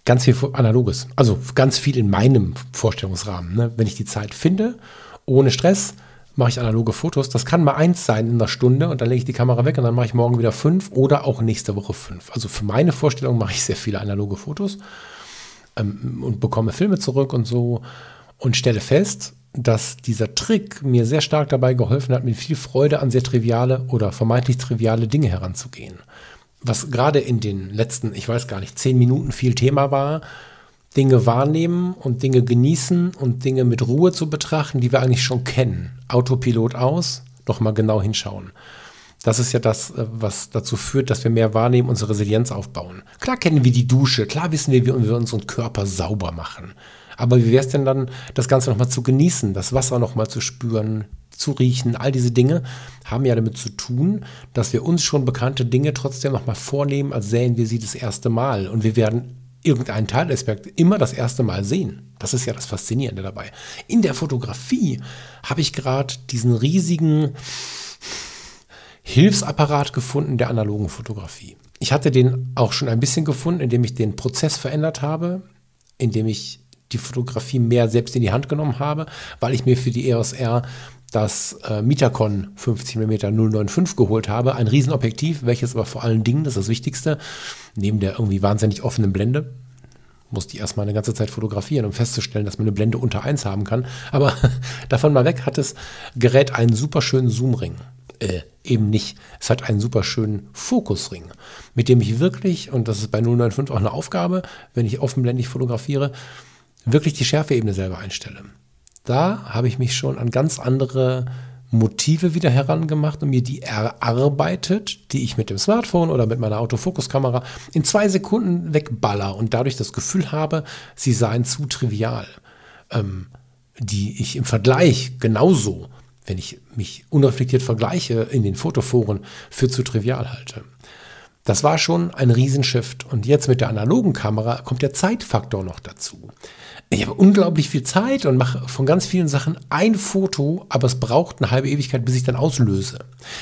ganz viel Analoges. Also ganz viel in meinem Vorstellungsrahmen. Ne? Wenn ich die Zeit finde, ohne Stress, mache ich analoge Fotos. Das kann mal eins sein in einer Stunde und dann lege ich die Kamera weg und dann mache ich morgen wieder fünf oder auch nächste Woche fünf. Also für meine Vorstellung mache ich sehr viele analoge Fotos ähm, und bekomme Filme zurück und so und stelle fest, dass dieser Trick mir sehr stark dabei geholfen hat, mit viel Freude an sehr triviale oder vermeintlich triviale Dinge heranzugehen. Was gerade in den letzten, ich weiß gar nicht, zehn Minuten viel Thema war, Dinge wahrnehmen und Dinge genießen und Dinge mit Ruhe zu betrachten, die wir eigentlich schon kennen. Autopilot aus, nochmal genau hinschauen. Das ist ja das, äh, was dazu führt, dass wir mehr wahrnehmen, unsere Resilienz aufbauen. Klar kennen wir die Dusche, klar wissen wir, wie wir unseren Körper sauber machen. Aber wie wäre es denn dann, das Ganze nochmal zu genießen, das Wasser nochmal zu spüren, zu riechen, all diese Dinge haben ja damit zu tun, dass wir uns schon bekannte Dinge trotzdem nochmal vornehmen, als sähen wir sie das erste Mal. Und wir werden irgendeinen Teilaspekt immer das erste Mal sehen. Das ist ja das Faszinierende dabei. In der Fotografie habe ich gerade diesen riesigen Hilfsapparat gefunden der analogen Fotografie. Ich hatte den auch schon ein bisschen gefunden, indem ich den Prozess verändert habe, indem ich die Fotografie mehr selbst in die Hand genommen habe, weil ich mir für die EOS R das äh, Mitacon 50 mm 095 geholt habe. Ein Riesenobjektiv, welches aber vor allen Dingen, das ist das Wichtigste, neben der irgendwie wahnsinnig offenen Blende, musste ich erstmal eine ganze Zeit fotografieren, um festzustellen, dass man eine Blende unter 1 haben kann. Aber davon mal weg hat das Gerät einen super schönen Zoomring. Äh, eben nicht. Es hat einen super schönen Fokusring, mit dem ich wirklich, und das ist bei 095 auch eine Aufgabe, wenn ich offenblendig fotografiere, wirklich die Schärfeebene selber einstelle. Da habe ich mich schon an ganz andere Motive wieder herangemacht und mir die erarbeitet, die ich mit dem Smartphone oder mit meiner Autofokuskamera in zwei Sekunden wegballer und dadurch das Gefühl habe, sie seien zu trivial. Ähm, die ich im Vergleich genauso, wenn ich mich unreflektiert vergleiche in den Fotoforen, für zu trivial halte. Das war schon ein Riesenshift. Und jetzt mit der analogen Kamera kommt der Zeitfaktor noch dazu ich habe unglaublich viel Zeit und mache von ganz vielen Sachen ein Foto, aber es braucht eine halbe Ewigkeit, bis ich dann auslöse.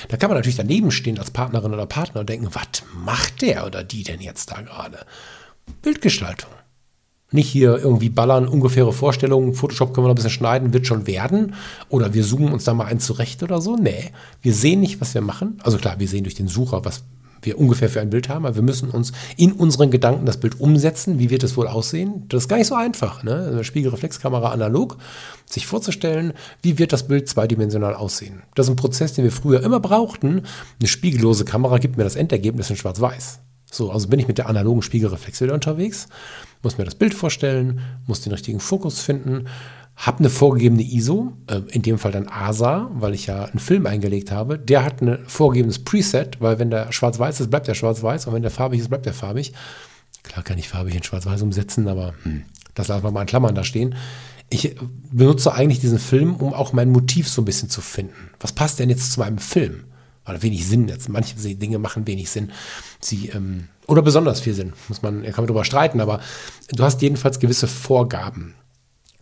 Da kann man natürlich daneben stehen als Partnerin oder Partner und denken, was macht der oder die denn jetzt da gerade? Bildgestaltung. Nicht hier irgendwie ballern, ungefähre Vorstellungen, Photoshop können wir noch ein bisschen schneiden, wird schon werden. Oder wir zoomen uns da mal ein zurecht oder so. Nee, wir sehen nicht, was wir machen. Also klar, wir sehen durch den Sucher, was wir ungefähr für ein Bild haben, aber wir müssen uns in unseren Gedanken das Bild umsetzen. Wie wird es wohl aussehen? Das ist gar nicht so einfach. Ne? Eine Spiegelreflexkamera analog, sich vorzustellen, wie wird das Bild zweidimensional aussehen. Das ist ein Prozess, den wir früher immer brauchten. Eine spiegellose Kamera gibt mir das Endergebnis in Schwarz-Weiß. So, also bin ich mit der analogen Spiegelreflex wieder unterwegs, muss mir das Bild vorstellen, muss den richtigen Fokus finden habe eine vorgegebene ISO, äh, in dem Fall dann ASA, weil ich ja einen Film eingelegt habe. Der hat ein vorgegebenes Preset, weil wenn der schwarz-weiß ist, bleibt der schwarz-weiß und wenn der farbig ist, bleibt der farbig. Klar kann ich farbig in schwarz-weiß umsetzen, aber hm, das lassen wir mal in Klammern da stehen. Ich benutze eigentlich diesen Film, um auch mein Motiv so ein bisschen zu finden. Was passt denn jetzt zu meinem Film? Oder wenig Sinn jetzt. Manche Dinge machen wenig Sinn. Sie, ähm, oder besonders viel Sinn. Muss man, kann man darüber streiten, aber du hast jedenfalls gewisse Vorgaben.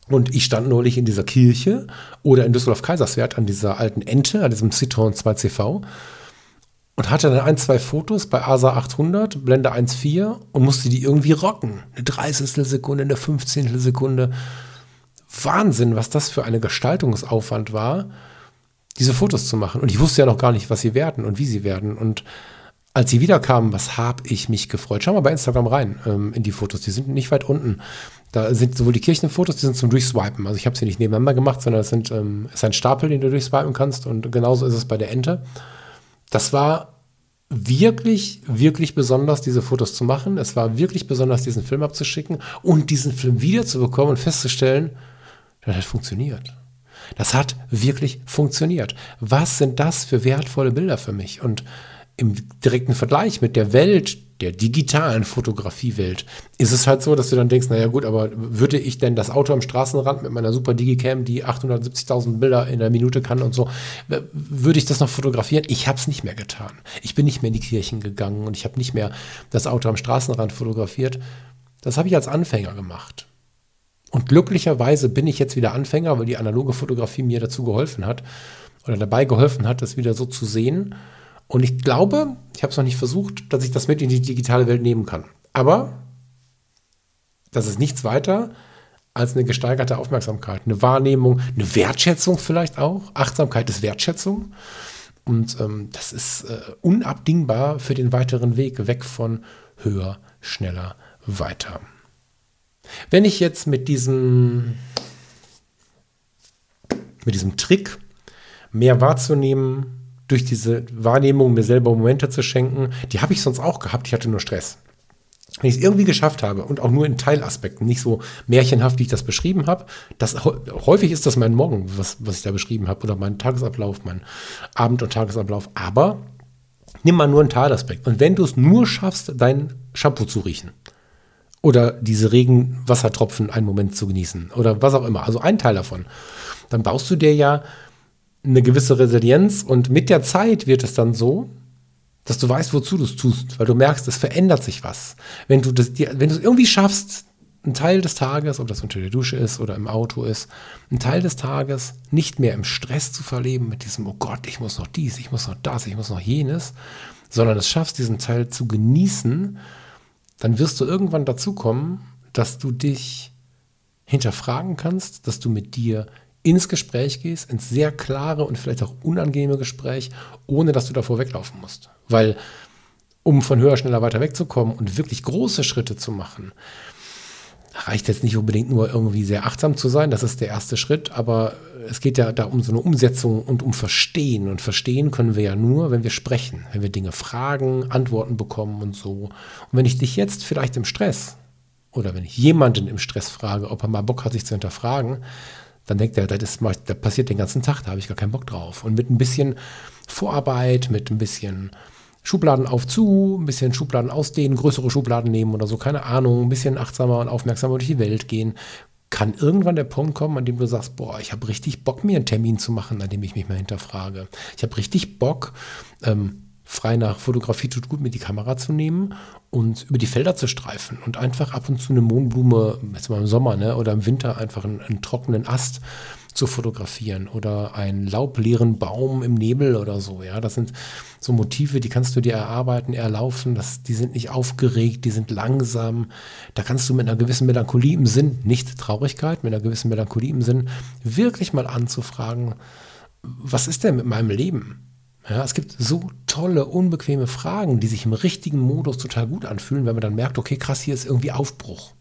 Und ich stand neulich in dieser Kirche oder in Düsseldorf-Kaiserswerth an dieser alten Ente, an diesem Citroën 2CV und hatte dann ein, zwei Fotos bei ASA 800, Blende 1.4 und musste die irgendwie rocken. Eine 30. Sekunde, eine 15. Sekunde. Wahnsinn, was das für eine Gestaltungsaufwand war, diese Fotos zu machen. Und ich wusste ja noch gar nicht, was sie werden und wie sie werden. Und als sie wiederkamen, was habe ich mich gefreut. Schau mal bei Instagram rein ähm, in die Fotos, die sind nicht weit unten. Da sind sowohl die Kirchenfotos, die sind zum Durchswipen. Also ich habe sie nicht nebeneinander gemacht, sondern es sind, ähm, ist ein Stapel, den du durchswipen kannst. Und genauso ist es bei der Ente. Das war wirklich, wirklich besonders, diese Fotos zu machen. Es war wirklich besonders, diesen Film abzuschicken und diesen Film wiederzubekommen und festzustellen, das hat funktioniert. Das hat wirklich funktioniert. Was sind das für wertvolle Bilder für mich? Und im direkten Vergleich mit der Welt, der digitalen Fotografiewelt, ist es halt so, dass du dann denkst, naja gut, aber würde ich denn das Auto am Straßenrand mit meiner super Digicam, die 870.000 Bilder in der Minute kann und so, würde ich das noch fotografieren? Ich habe es nicht mehr getan. Ich bin nicht mehr in die Kirchen gegangen und ich habe nicht mehr das Auto am Straßenrand fotografiert. Das habe ich als Anfänger gemacht. Und glücklicherweise bin ich jetzt wieder Anfänger, weil die analoge Fotografie mir dazu geholfen hat oder dabei geholfen hat, das wieder so zu sehen und ich glaube, ich habe es noch nicht versucht, dass ich das mit in die digitale Welt nehmen kann. Aber das ist nichts weiter als eine gesteigerte Aufmerksamkeit, eine Wahrnehmung, eine Wertschätzung vielleicht auch. Achtsamkeit ist Wertschätzung. Und ähm, das ist äh, unabdingbar für den weiteren Weg weg von höher, schneller, weiter. Wenn ich jetzt mit diesem, mit diesem Trick mehr wahrzunehmen, durch diese Wahrnehmung mir selber Momente zu schenken, die habe ich sonst auch gehabt, ich hatte nur Stress. Wenn ich es irgendwie geschafft habe und auch nur in Teilaspekten, nicht so märchenhaft, wie ich das beschrieben habe, das, häufig ist das mein Morgen, was, was ich da beschrieben habe, oder mein Tagesablauf, mein Abend- und Tagesablauf, aber nimm mal nur einen Teilaspekt. Und wenn du es nur schaffst, dein Shampoo zu riechen, oder diese Regenwassertropfen einen Moment zu genießen, oder was auch immer, also ein Teil davon, dann baust du dir ja eine gewisse Resilienz und mit der Zeit wird es dann so, dass du weißt, wozu du es tust, weil du merkst, es verändert sich was. Wenn du das, wenn du es irgendwie schaffst, einen Teil des Tages, ob das unter der Dusche ist oder im Auto ist, einen Teil des Tages nicht mehr im Stress zu verleben mit diesem, oh Gott, ich muss noch dies, ich muss noch das, ich muss noch jenes, sondern es schaffst, diesen Teil zu genießen, dann wirst du irgendwann dazu kommen, dass du dich hinterfragen kannst, dass du mit dir ins Gespräch gehst, ins sehr klare und vielleicht auch unangenehme Gespräch, ohne dass du davor weglaufen musst. Weil um von höher, schneller weiter wegzukommen und wirklich große Schritte zu machen, reicht jetzt nicht unbedingt nur irgendwie sehr achtsam zu sein, das ist der erste Schritt, aber es geht ja da um so eine Umsetzung und um Verstehen. Und verstehen können wir ja nur, wenn wir sprechen, wenn wir Dinge fragen, Antworten bekommen und so. Und wenn ich dich jetzt vielleicht im Stress oder wenn ich jemanden im Stress frage, ob er mal Bock hat, sich zu hinterfragen, dann denkt er, das, ist, das passiert den ganzen Tag, da habe ich gar keinen Bock drauf. Und mit ein bisschen Vorarbeit, mit ein bisschen Schubladen auf zu, ein bisschen Schubladen ausdehnen, größere Schubladen nehmen oder so, keine Ahnung, ein bisschen achtsamer und aufmerksamer durch die Welt gehen, kann irgendwann der Punkt kommen, an dem du sagst, boah, ich habe richtig Bock, mir einen Termin zu machen, an dem ich mich mal hinterfrage. Ich habe richtig Bock, ähm, frei nach Fotografie tut gut, mir die Kamera zu nehmen und über die Felder zu streifen und einfach ab und zu eine Mohnblume, jetzt mal im Sommer ne, oder im Winter einfach einen, einen trockenen Ast zu fotografieren oder einen laubleeren Baum im Nebel oder so. Ja, das sind so Motive, die kannst du dir erarbeiten, erlaufen. Das, die sind nicht aufgeregt, die sind langsam. Da kannst du mit einer gewissen Melancholie im Sinn, nicht Traurigkeit, mit einer gewissen Melancholie im Sinn, wirklich mal anzufragen, was ist denn mit meinem Leben? Ja, es gibt so tolle, unbequeme Fragen, die sich im richtigen Modus total gut anfühlen, wenn man dann merkt, okay, krass, hier ist irgendwie Aufbruch.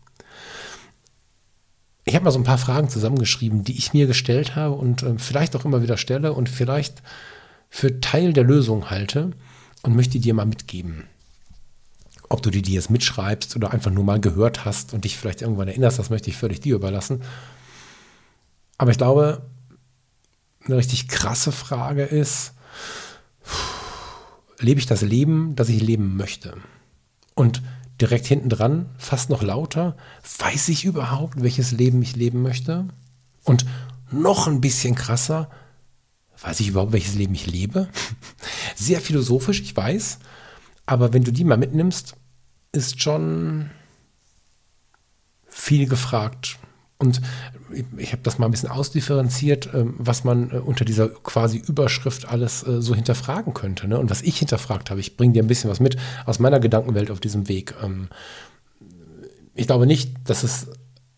Ich habe mal so ein paar Fragen zusammengeschrieben, die ich mir gestellt habe und äh, vielleicht auch immer wieder stelle und vielleicht für Teil der Lösung halte und möchte dir mal mitgeben. Ob du die dir jetzt mitschreibst oder einfach nur mal gehört hast und dich vielleicht irgendwann erinnerst, das möchte ich völlig dir überlassen. Aber ich glaube, eine richtig krasse Frage ist, lebe ich das Leben, das ich leben möchte? Und direkt hinten dran, fast noch lauter, weiß ich überhaupt, welches Leben ich leben möchte? Und noch ein bisschen krasser, weiß ich überhaupt, welches Leben ich lebe? Sehr philosophisch, ich weiß, aber wenn du die mal mitnimmst, ist schon viel gefragt. Und ich habe das mal ein bisschen ausdifferenziert, ähm, was man äh, unter dieser quasi Überschrift alles äh, so hinterfragen könnte. Ne? Und was ich hinterfragt habe, ich bringe dir ein bisschen was mit aus meiner Gedankenwelt auf diesem Weg. Ähm, ich glaube nicht, dass es,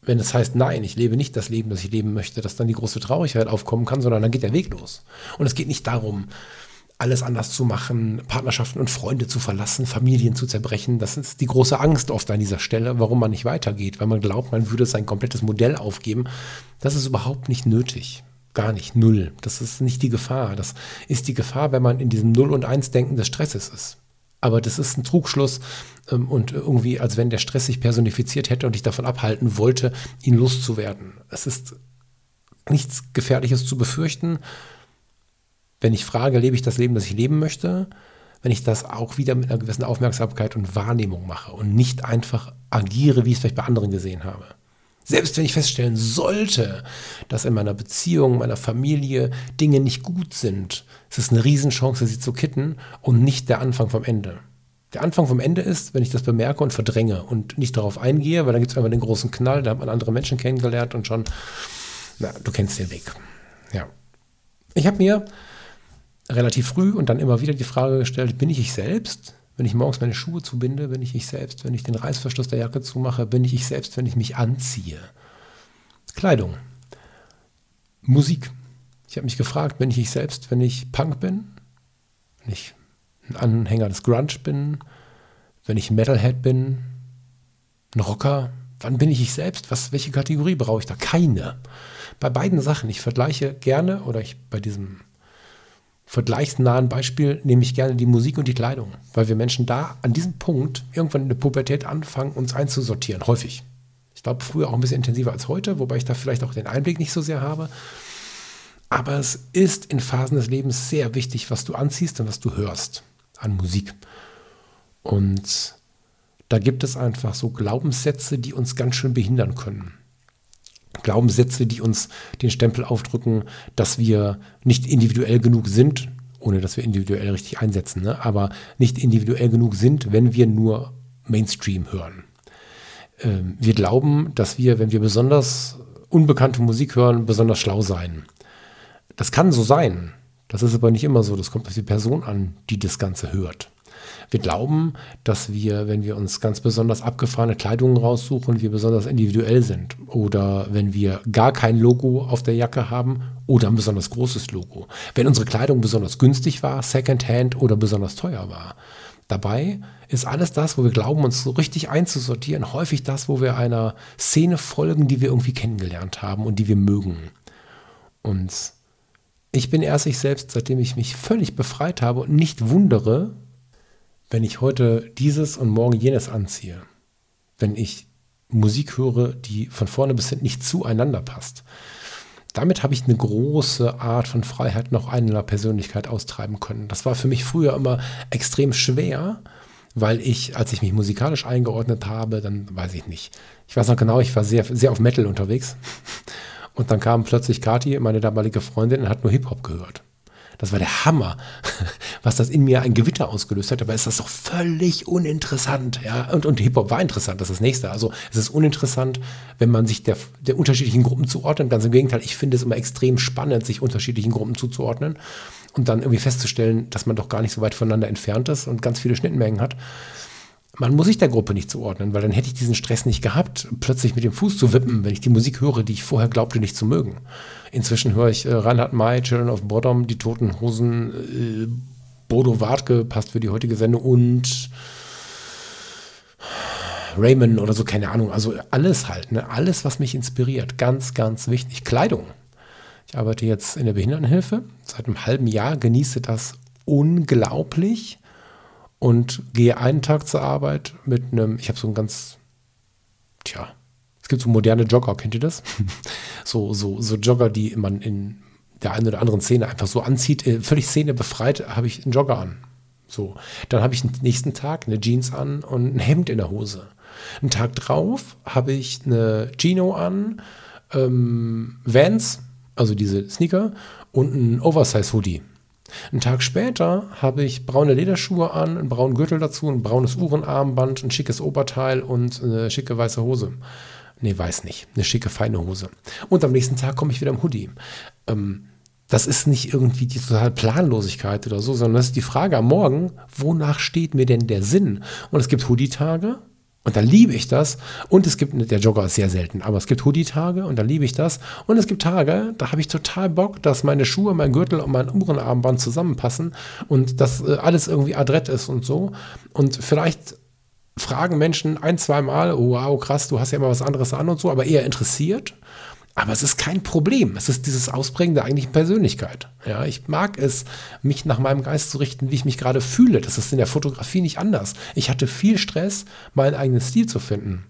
wenn es heißt, nein, ich lebe nicht das Leben, das ich leben möchte, dass dann die große Traurigkeit aufkommen kann, sondern dann geht der Weg los. Und es geht nicht darum, alles anders zu machen, Partnerschaften und Freunde zu verlassen, Familien zu zerbrechen. Das ist die große Angst oft an dieser Stelle, warum man nicht weitergeht, weil man glaubt, man würde sein komplettes Modell aufgeben. Das ist überhaupt nicht nötig. Gar nicht. Null. Das ist nicht die Gefahr. Das ist die Gefahr, wenn man in diesem Null- und Eins-Denken des Stresses ist. Aber das ist ein Trugschluss ähm, und irgendwie, als wenn der Stress sich personifiziert hätte und dich davon abhalten wollte, ihn loszuwerden. Es ist nichts Gefährliches zu befürchten wenn ich frage, lebe ich das Leben, das ich leben möchte, wenn ich das auch wieder mit einer gewissen Aufmerksamkeit und Wahrnehmung mache und nicht einfach agiere, wie ich es vielleicht bei anderen gesehen habe. Selbst wenn ich feststellen sollte, dass in meiner Beziehung, meiner Familie Dinge nicht gut sind, ist es eine Riesenchance, sie zu kitten und nicht der Anfang vom Ende. Der Anfang vom Ende ist, wenn ich das bemerke und verdränge und nicht darauf eingehe, weil dann gibt es einfach den großen Knall, da hat man andere Menschen kennengelernt und schon, na, du kennst den Weg. Ja. Ich habe mir relativ früh und dann immer wieder die Frage gestellt, bin ich ich selbst? Wenn ich morgens meine Schuhe zubinde, bin ich ich selbst. Wenn ich den Reißverschluss der Jacke zumache, bin ich ich selbst, wenn ich mich anziehe. Kleidung. Musik. Ich habe mich gefragt, bin ich ich selbst, wenn ich Punk bin? Wenn ich ein Anhänger des Grunge bin? Wenn ich Metalhead bin? Ein Rocker? Wann bin ich ich selbst? Was, welche Kategorie brauche ich da? Keine. Bei beiden Sachen. Ich vergleiche gerne, oder ich bei diesem vergleichsnahen Beispiel nehme ich gerne die Musik und die Kleidung, weil wir Menschen da an diesem Punkt irgendwann in der Pubertät anfangen, uns einzusortieren, häufig. Ich glaube, früher auch ein bisschen intensiver als heute, wobei ich da vielleicht auch den Einblick nicht so sehr habe. Aber es ist in Phasen des Lebens sehr wichtig, was du anziehst und was du hörst an Musik. Und da gibt es einfach so Glaubenssätze, die uns ganz schön behindern können. Glaubenssätze, die uns den Stempel aufdrücken, dass wir nicht individuell genug sind, ohne dass wir individuell richtig einsetzen, ne? aber nicht individuell genug sind, wenn wir nur Mainstream hören. Ähm, wir glauben, dass wir, wenn wir besonders unbekannte Musik hören, besonders schlau sein. Das kann so sein. Das ist aber nicht immer so. Das kommt auf die Person an, die das Ganze hört. Wir glauben, dass wir, wenn wir uns ganz besonders abgefahrene Kleidung raussuchen, wir besonders individuell sind. Oder wenn wir gar kein Logo auf der Jacke haben oder ein besonders großes Logo. Wenn unsere Kleidung besonders günstig war, Secondhand oder besonders teuer war. Dabei ist alles das, wo wir glauben, uns so richtig einzusortieren, häufig das, wo wir einer Szene folgen, die wir irgendwie kennengelernt haben und die wir mögen. Und ich bin erst ich selbst, seitdem ich mich völlig befreit habe und nicht wundere, wenn ich heute dieses und morgen jenes anziehe. Wenn ich Musik höre, die von vorne bis hinten nicht zueinander passt. Damit habe ich eine große Art von Freiheit noch einer Persönlichkeit austreiben können. Das war für mich früher immer extrem schwer, weil ich, als ich mich musikalisch eingeordnet habe, dann weiß ich nicht. Ich weiß noch genau, ich war sehr, sehr auf Metal unterwegs. Und dann kam plötzlich Kati, meine damalige Freundin, und hat nur Hip-Hop gehört. Das war der Hammer, was das in mir ein Gewitter ausgelöst hat. Aber ist das doch völlig uninteressant. Ja? Und, und Hip-Hop war interessant, das ist das nächste. Also es ist uninteressant, wenn man sich der, der unterschiedlichen Gruppen zuordnet. Ganz im Gegenteil, ich finde es immer extrem spannend, sich unterschiedlichen Gruppen zuzuordnen und dann irgendwie festzustellen, dass man doch gar nicht so weit voneinander entfernt ist und ganz viele Schnittmengen hat man muss sich der Gruppe nicht zuordnen, weil dann hätte ich diesen Stress nicht gehabt, plötzlich mit dem Fuß zu wippen, wenn ich die Musik höre, die ich vorher glaubte nicht zu mögen. Inzwischen höre ich äh, Reinhard May, Children of Bottom, die Toten Hosen, äh, Bodo Wartke, passt für die heutige Sendung und Raymond oder so, keine Ahnung. Also alles halt, ne? alles, was mich inspiriert. Ganz, ganz wichtig. Kleidung. Ich arbeite jetzt in der Behindertenhilfe. Seit einem halben Jahr genieße das unglaublich und gehe einen Tag zur Arbeit mit einem, ich habe so ein ganz, tja, es gibt so moderne Jogger, kennt ihr das? so, so, so Jogger, die man in der einen oder anderen Szene einfach so anzieht, äh, völlig Szene befreit, habe ich einen Jogger an. So, dann habe ich den nächsten Tag eine Jeans an und ein Hemd in der Hose. Einen Tag drauf habe ich eine Gino an, ähm, Vans, also diese Sneaker und ein Oversize-Hoodie. Einen Tag später habe ich braune Lederschuhe an, einen braunen Gürtel dazu, ein braunes Uhrenarmband, ein schickes Oberteil und eine schicke weiße Hose. Nee, weiß nicht. Eine schicke, feine Hose. Und am nächsten Tag komme ich wieder im Hoodie. Ähm, das ist nicht irgendwie die totale Planlosigkeit oder so, sondern das ist die Frage am Morgen, wonach steht mir denn der Sinn? Und es gibt Hoodie-Tage und da liebe ich das. Und es gibt, der Jogger ist sehr selten, aber es gibt Hoodie-Tage und da liebe ich das. Und es gibt Tage, da habe ich total Bock, dass meine Schuhe, mein Gürtel und mein Uhrenarmband zusammenpassen und dass äh, alles irgendwie adrett ist und so. Und vielleicht fragen Menschen ein, zwei Mal, oh, wow, krass, du hast ja immer was anderes an und so, aber eher interessiert. Aber es ist kein Problem. Es ist dieses Ausprägen der eigentlichen Persönlichkeit. Ja, ich mag es, mich nach meinem Geist zu richten, wie ich mich gerade fühle. Das ist in der Fotografie nicht anders. Ich hatte viel Stress, meinen eigenen Stil zu finden,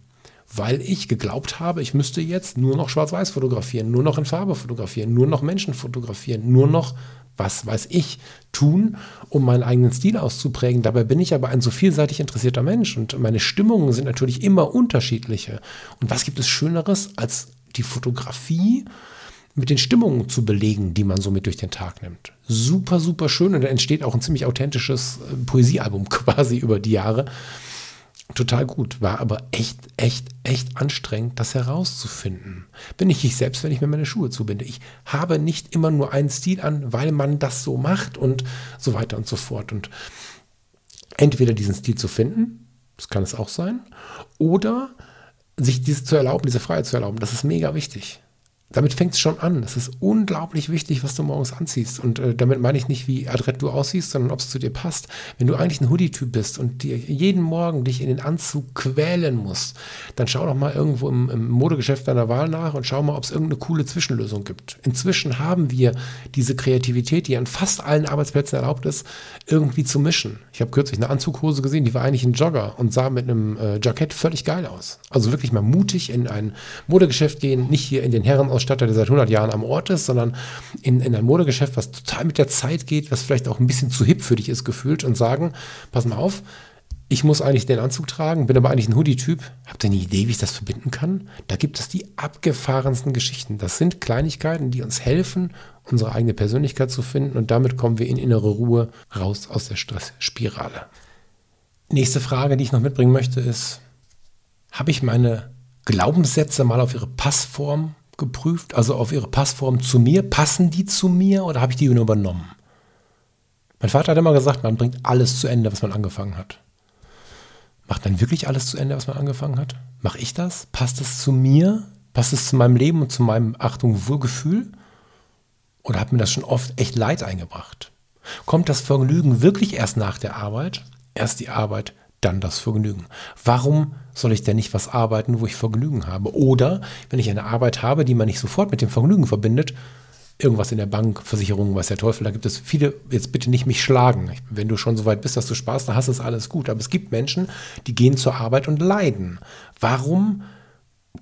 weil ich geglaubt habe, ich müsste jetzt nur noch schwarz-weiß fotografieren, nur noch in Farbe fotografieren, nur noch Menschen fotografieren, nur noch was weiß ich, tun, um meinen eigenen Stil auszuprägen. Dabei bin ich aber ein so vielseitig interessierter Mensch und meine Stimmungen sind natürlich immer unterschiedliche. Und was gibt es Schöneres, als die Fotografie mit den Stimmungen zu belegen, die man so mit durch den Tag nimmt. Super, super schön und da entsteht auch ein ziemlich authentisches äh, Poesiealbum quasi über die Jahre. Total gut, war aber echt, echt, echt anstrengend, das herauszufinden. Bin ich ich selbst, wenn ich mir meine Schuhe zubinde. Ich habe nicht immer nur einen Stil an, weil man das so macht und so weiter und so fort. Und entweder diesen Stil zu finden, das kann es auch sein, oder sich dies zu erlauben, diese Freiheit zu erlauben, das ist mega wichtig damit fängt es schon an. Es ist unglaublich wichtig, was du morgens anziehst. Und äh, damit meine ich nicht, wie adrett du aussiehst, sondern ob es zu dir passt. Wenn du eigentlich ein Hoodie-Typ bist und dir jeden Morgen dich in den Anzug quälen musst, dann schau doch mal irgendwo im, im Modegeschäft deiner Wahl nach und schau mal, ob es irgendeine coole Zwischenlösung gibt. Inzwischen haben wir diese Kreativität, die an fast allen Arbeitsplätzen erlaubt ist, irgendwie zu mischen. Ich habe kürzlich eine Anzughose gesehen, die war eigentlich ein Jogger und sah mit einem äh, Jackett völlig geil aus. Also wirklich mal mutig in ein Modegeschäft gehen, nicht hier in den Herren Modeausstatter, der seit 100 Jahren am Ort ist, sondern in, in ein Modegeschäft, was total mit der Zeit geht, was vielleicht auch ein bisschen zu hip für dich ist gefühlt und sagen, pass mal auf, ich muss eigentlich den Anzug tragen, bin aber eigentlich ein Hoodie-Typ. Habt ihr eine Idee, wie ich das verbinden kann? Da gibt es die abgefahrensten Geschichten. Das sind Kleinigkeiten, die uns helfen, unsere eigene Persönlichkeit zu finden und damit kommen wir in innere Ruhe raus aus der Stressspirale. Nächste Frage, die ich noch mitbringen möchte, ist, habe ich meine Glaubenssätze mal auf ihre Passform geprüft, also auf ihre Passform zu mir. Passen die zu mir oder habe ich die nur übernommen? Mein Vater hat immer gesagt, man bringt alles zu Ende, was man angefangen hat. Macht man wirklich alles zu Ende, was man angefangen hat? Mache ich das? Passt es zu mir? Passt es zu meinem Leben und zu meinem, Achtung, Wohlgefühl? Oder hat mir das schon oft echt Leid eingebracht? Kommt das Vergnügen wirklich erst nach der Arbeit? Erst die Arbeit, dann das Vergnügen. Warum soll ich denn nicht was arbeiten, wo ich Vergnügen habe? Oder wenn ich eine Arbeit habe, die man nicht sofort mit dem Vergnügen verbindet, irgendwas in der Bank, Versicherung, weiß der Teufel, da gibt es viele, jetzt bitte nicht mich schlagen. Wenn du schon so weit bist, dass du Spaß da hast, ist alles gut. Aber es gibt Menschen, die gehen zur Arbeit und leiden. Warum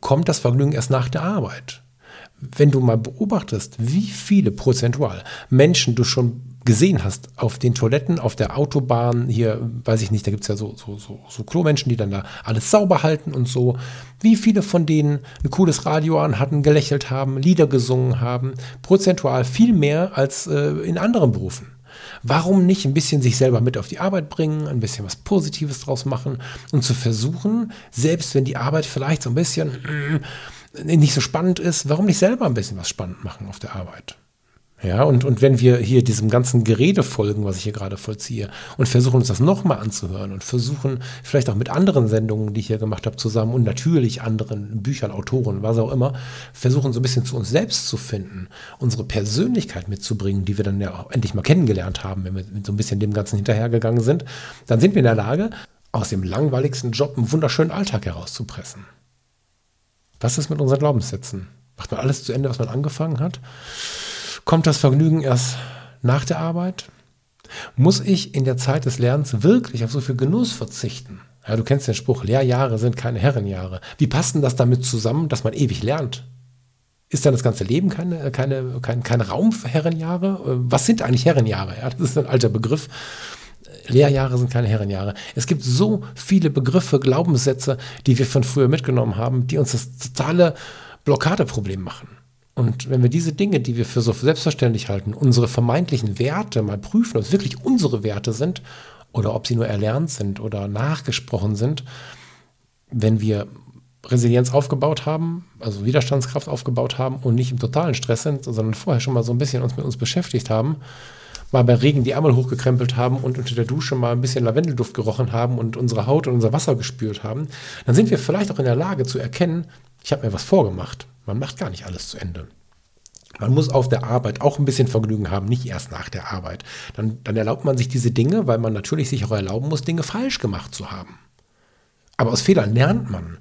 kommt das Vergnügen erst nach der Arbeit? Wenn du mal beobachtest, wie viele prozentual Menschen du schon gesehen hast auf den Toiletten, auf der Autobahn, hier, weiß ich nicht, da gibt es ja so, so, so, so Klomenschen, die dann da alles sauber halten und so. Wie viele von denen ein cooles Radio an hatten, gelächelt haben, Lieder gesungen haben, prozentual viel mehr als äh, in anderen Berufen. Warum nicht ein bisschen sich selber mit auf die Arbeit bringen, ein bisschen was Positives draus machen und zu versuchen, selbst wenn die Arbeit vielleicht so ein bisschen äh, nicht so spannend ist, warum nicht selber ein bisschen was spannend machen auf der Arbeit? Ja, und, und wenn wir hier diesem ganzen Gerede folgen, was ich hier gerade vollziehe, und versuchen uns das nochmal anzuhören und versuchen vielleicht auch mit anderen Sendungen, die ich hier gemacht habe, zusammen und natürlich anderen Büchern, Autoren, was auch immer, versuchen so ein bisschen zu uns selbst zu finden, unsere Persönlichkeit mitzubringen, die wir dann ja auch endlich mal kennengelernt haben, wenn wir so ein bisschen dem Ganzen hinterhergegangen sind, dann sind wir in der Lage, aus dem langweiligsten Job einen wunderschönen Alltag herauszupressen. Was ist mit unseren Glaubenssätzen? Macht man alles zu Ende, was man angefangen hat? Kommt das Vergnügen erst nach der Arbeit? Muss ich in der Zeit des Lernens wirklich auf so viel Genuss verzichten? Ja, du kennst den Spruch, Lehrjahre sind keine Herrenjahre. Wie passt denn das damit zusammen, dass man ewig lernt? Ist dann das ganze Leben keine, keine, kein, kein Raum für Herrenjahre? Was sind eigentlich Herrenjahre? Ja, das ist ein alter Begriff. Lehrjahre sind keine Herrenjahre. Es gibt so viele Begriffe, Glaubenssätze, die wir von früher mitgenommen haben, die uns das totale Blockadeproblem machen. Und wenn wir diese Dinge, die wir für so selbstverständlich halten, unsere vermeintlichen Werte mal prüfen, ob es wirklich unsere Werte sind oder ob sie nur erlernt sind oder nachgesprochen sind, wenn wir Resilienz aufgebaut haben, also Widerstandskraft aufgebaut haben und nicht im totalen Stress sind, sondern vorher schon mal so ein bisschen uns mit uns beschäftigt haben, mal bei Regen die Ärmel hochgekrempelt haben und unter der Dusche mal ein bisschen Lavendelduft gerochen haben und unsere Haut und unser Wasser gespürt haben, dann sind wir vielleicht auch in der Lage zu erkennen, ich habe mir was vorgemacht. Man macht gar nicht alles zu Ende. Man muss auf der Arbeit auch ein bisschen Vergnügen haben, nicht erst nach der Arbeit. Dann, dann erlaubt man sich diese Dinge, weil man natürlich sich auch erlauben muss, Dinge falsch gemacht zu haben. Aber aus Fehlern lernt man.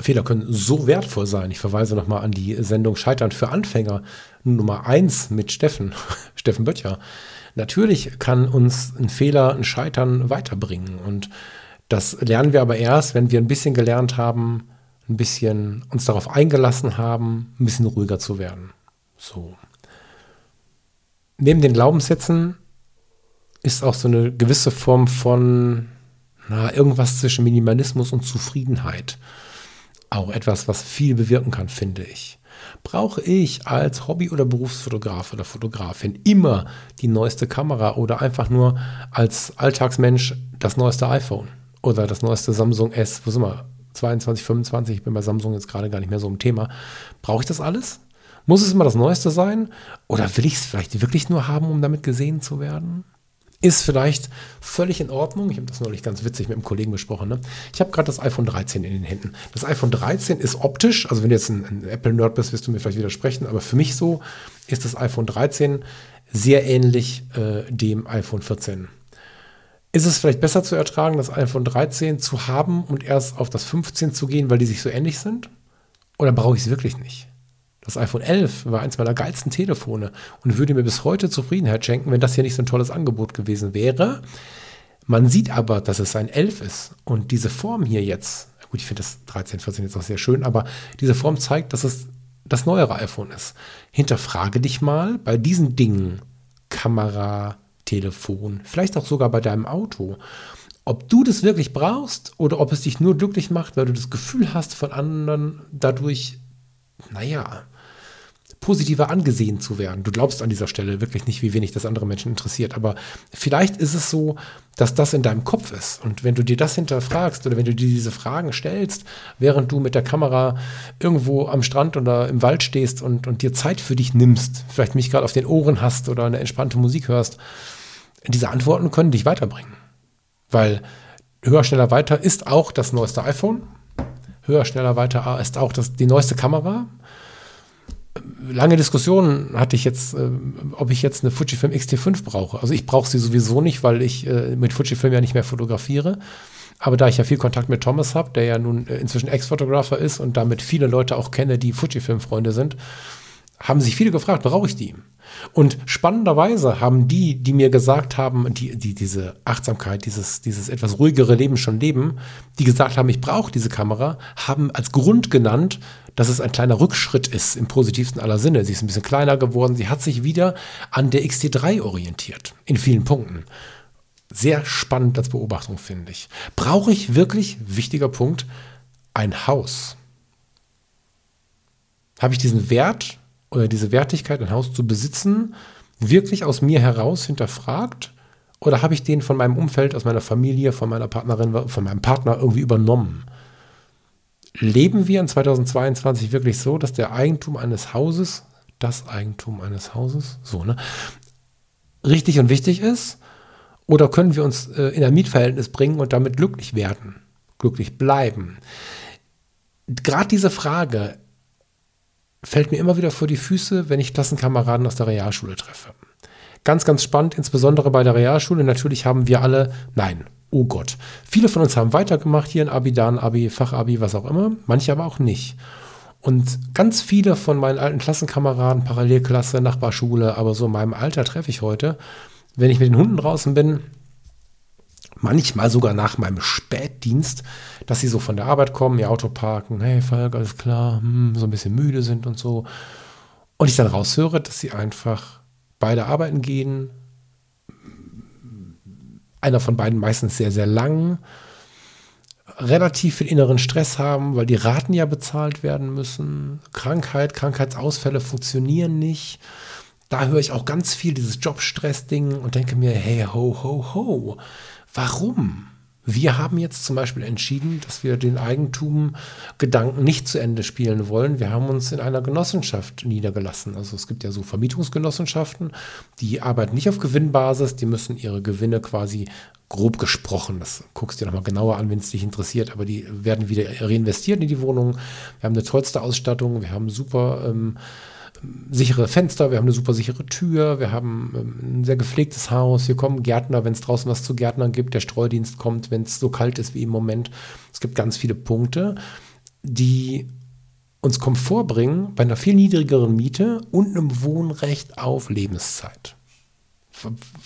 Fehler können so wertvoll sein. Ich verweise nochmal an die Sendung Scheitern für Anfänger Nummer 1 mit Steffen, Steffen Böttcher. Natürlich kann uns ein Fehler, ein Scheitern weiterbringen. Und das lernen wir aber erst, wenn wir ein bisschen gelernt haben, ein bisschen uns darauf eingelassen haben, ein bisschen ruhiger zu werden. So. Neben den Glaubenssätzen ist auch so eine gewisse Form von na, irgendwas zwischen Minimalismus und Zufriedenheit. Auch etwas, was viel bewirken kann, finde ich. Brauche ich als Hobby- oder Berufsfotograf oder Fotografin immer die neueste Kamera oder einfach nur als Alltagsmensch das neueste iPhone oder das neueste Samsung S, sind wir? 22, 25, ich bin bei Samsung jetzt gerade gar nicht mehr so im Thema. Brauche ich das alles? Muss es immer das Neueste sein? Oder will ich es vielleicht wirklich nur haben, um damit gesehen zu werden? Ist vielleicht völlig in Ordnung. Ich habe das neulich ganz witzig mit einem Kollegen besprochen. Ne? Ich habe gerade das iPhone 13 in den Händen. Das iPhone 13 ist optisch, also wenn du jetzt ein, ein Apple-Nerd bist, wirst du mir vielleicht widersprechen, aber für mich so ist das iPhone 13 sehr ähnlich äh, dem iPhone 14. Ist es vielleicht besser zu ertragen, das iPhone 13 zu haben und erst auf das 15 zu gehen, weil die sich so ähnlich sind? Oder brauche ich es wirklich nicht? Das iPhone 11 war eins meiner geilsten Telefone und würde mir bis heute Zufriedenheit schenken, wenn das hier nicht so ein tolles Angebot gewesen wäre. Man sieht aber, dass es ein 11 ist und diese Form hier jetzt, gut, ich finde das 13, 14 jetzt auch sehr schön, aber diese Form zeigt, dass es das neuere iPhone ist. Hinterfrage dich mal bei diesen Dingen, Kamera, Telefon, vielleicht auch sogar bei deinem Auto. Ob du das wirklich brauchst oder ob es dich nur glücklich macht, weil du das Gefühl hast, von anderen dadurch, naja, positiver angesehen zu werden. Du glaubst an dieser Stelle wirklich nicht, wie wenig das andere Menschen interessiert. Aber vielleicht ist es so, dass das in deinem Kopf ist. Und wenn du dir das hinterfragst oder wenn du dir diese Fragen stellst, während du mit der Kamera irgendwo am Strand oder im Wald stehst und, und dir Zeit für dich nimmst, vielleicht mich gerade auf den Ohren hast oder eine entspannte Musik hörst, diese Antworten können dich weiterbringen. Weil höher, schneller, weiter ist auch das neueste iPhone. Höher, schneller, weiter ist auch das, die neueste Kamera. Lange Diskussionen hatte ich jetzt, äh, ob ich jetzt eine Fujifilm X-T5 brauche. Also ich brauche sie sowieso nicht, weil ich äh, mit Fujifilm ja nicht mehr fotografiere. Aber da ich ja viel Kontakt mit Thomas habe, der ja nun äh, inzwischen Ex-Fotografer ist und damit viele Leute auch kenne, die Fujifilm-Freunde sind, haben sich viele gefragt, brauche ich die? Und spannenderweise haben die, die mir gesagt haben, die, die diese Achtsamkeit, dieses, dieses etwas ruhigere Leben schon leben, die gesagt haben, ich brauche diese Kamera, haben als Grund genannt, dass es ein kleiner Rückschritt ist im positivsten aller Sinne. Sie ist ein bisschen kleiner geworden. Sie hat sich wieder an der XT3 orientiert. In vielen Punkten. Sehr spannend als Beobachtung, finde ich. Brauche ich wirklich, wichtiger Punkt, ein Haus? Habe ich diesen Wert oder diese Wertigkeit, ein Haus zu besitzen, wirklich aus mir heraus hinterfragt? Oder habe ich den von meinem Umfeld, aus meiner Familie, von meiner Partnerin, von meinem Partner irgendwie übernommen? Leben wir in 2022 wirklich so, dass der Eigentum eines Hauses, das Eigentum eines Hauses, so, ne, richtig und wichtig ist? Oder können wir uns äh, in ein Mietverhältnis bringen und damit glücklich werden, glücklich bleiben? Gerade diese Frage fällt mir immer wieder vor die Füße, wenn ich Klassenkameraden aus der Realschule treffe. Ganz, ganz spannend, insbesondere bei der Realschule. Natürlich haben wir alle, nein, oh Gott. Viele von uns haben weitergemacht hier in Abi, dann Abi, Fachabi, was auch immer. Manche aber auch nicht. Und ganz viele von meinen alten Klassenkameraden, Parallelklasse, Nachbarschule, aber so in meinem Alter treffe ich heute, wenn ich mit den Hunden draußen bin, manchmal sogar nach meinem Spätdienst, dass sie so von der Arbeit kommen, ihr Auto parken, hey Falk, alles klar, hm, so ein bisschen müde sind und so. Und ich dann raushöre, dass sie einfach beide arbeiten gehen. Einer von beiden meistens sehr, sehr lang. Relativ viel inneren Stress haben, weil die Raten ja bezahlt werden müssen. Krankheit, Krankheitsausfälle funktionieren nicht. Da höre ich auch ganz viel dieses Jobstress-Ding und denke mir, hey, ho, ho, ho. Warum? Wir haben jetzt zum Beispiel entschieden, dass wir den Eigentumgedanken nicht zu Ende spielen wollen. Wir haben uns in einer Genossenschaft niedergelassen. Also es gibt ja so Vermietungsgenossenschaften, die arbeiten nicht auf Gewinnbasis, die müssen ihre Gewinne quasi grob gesprochen, das guckst du dir nochmal genauer an, wenn es dich interessiert, aber die werden wieder reinvestiert in die Wohnung. Wir haben eine tollste Ausstattung, wir haben super ähm, sichere Fenster, wir haben eine super sichere Tür, wir haben ähm, ein sehr gepflegtes Haus, hier kommen Gärtner, wenn es draußen was zu Gärtnern gibt, der Streudienst kommt, wenn es so kalt ist wie im Moment. Es gibt ganz viele Punkte, die uns Komfort bringen bei einer viel niedrigeren Miete und einem Wohnrecht auf Lebenszeit.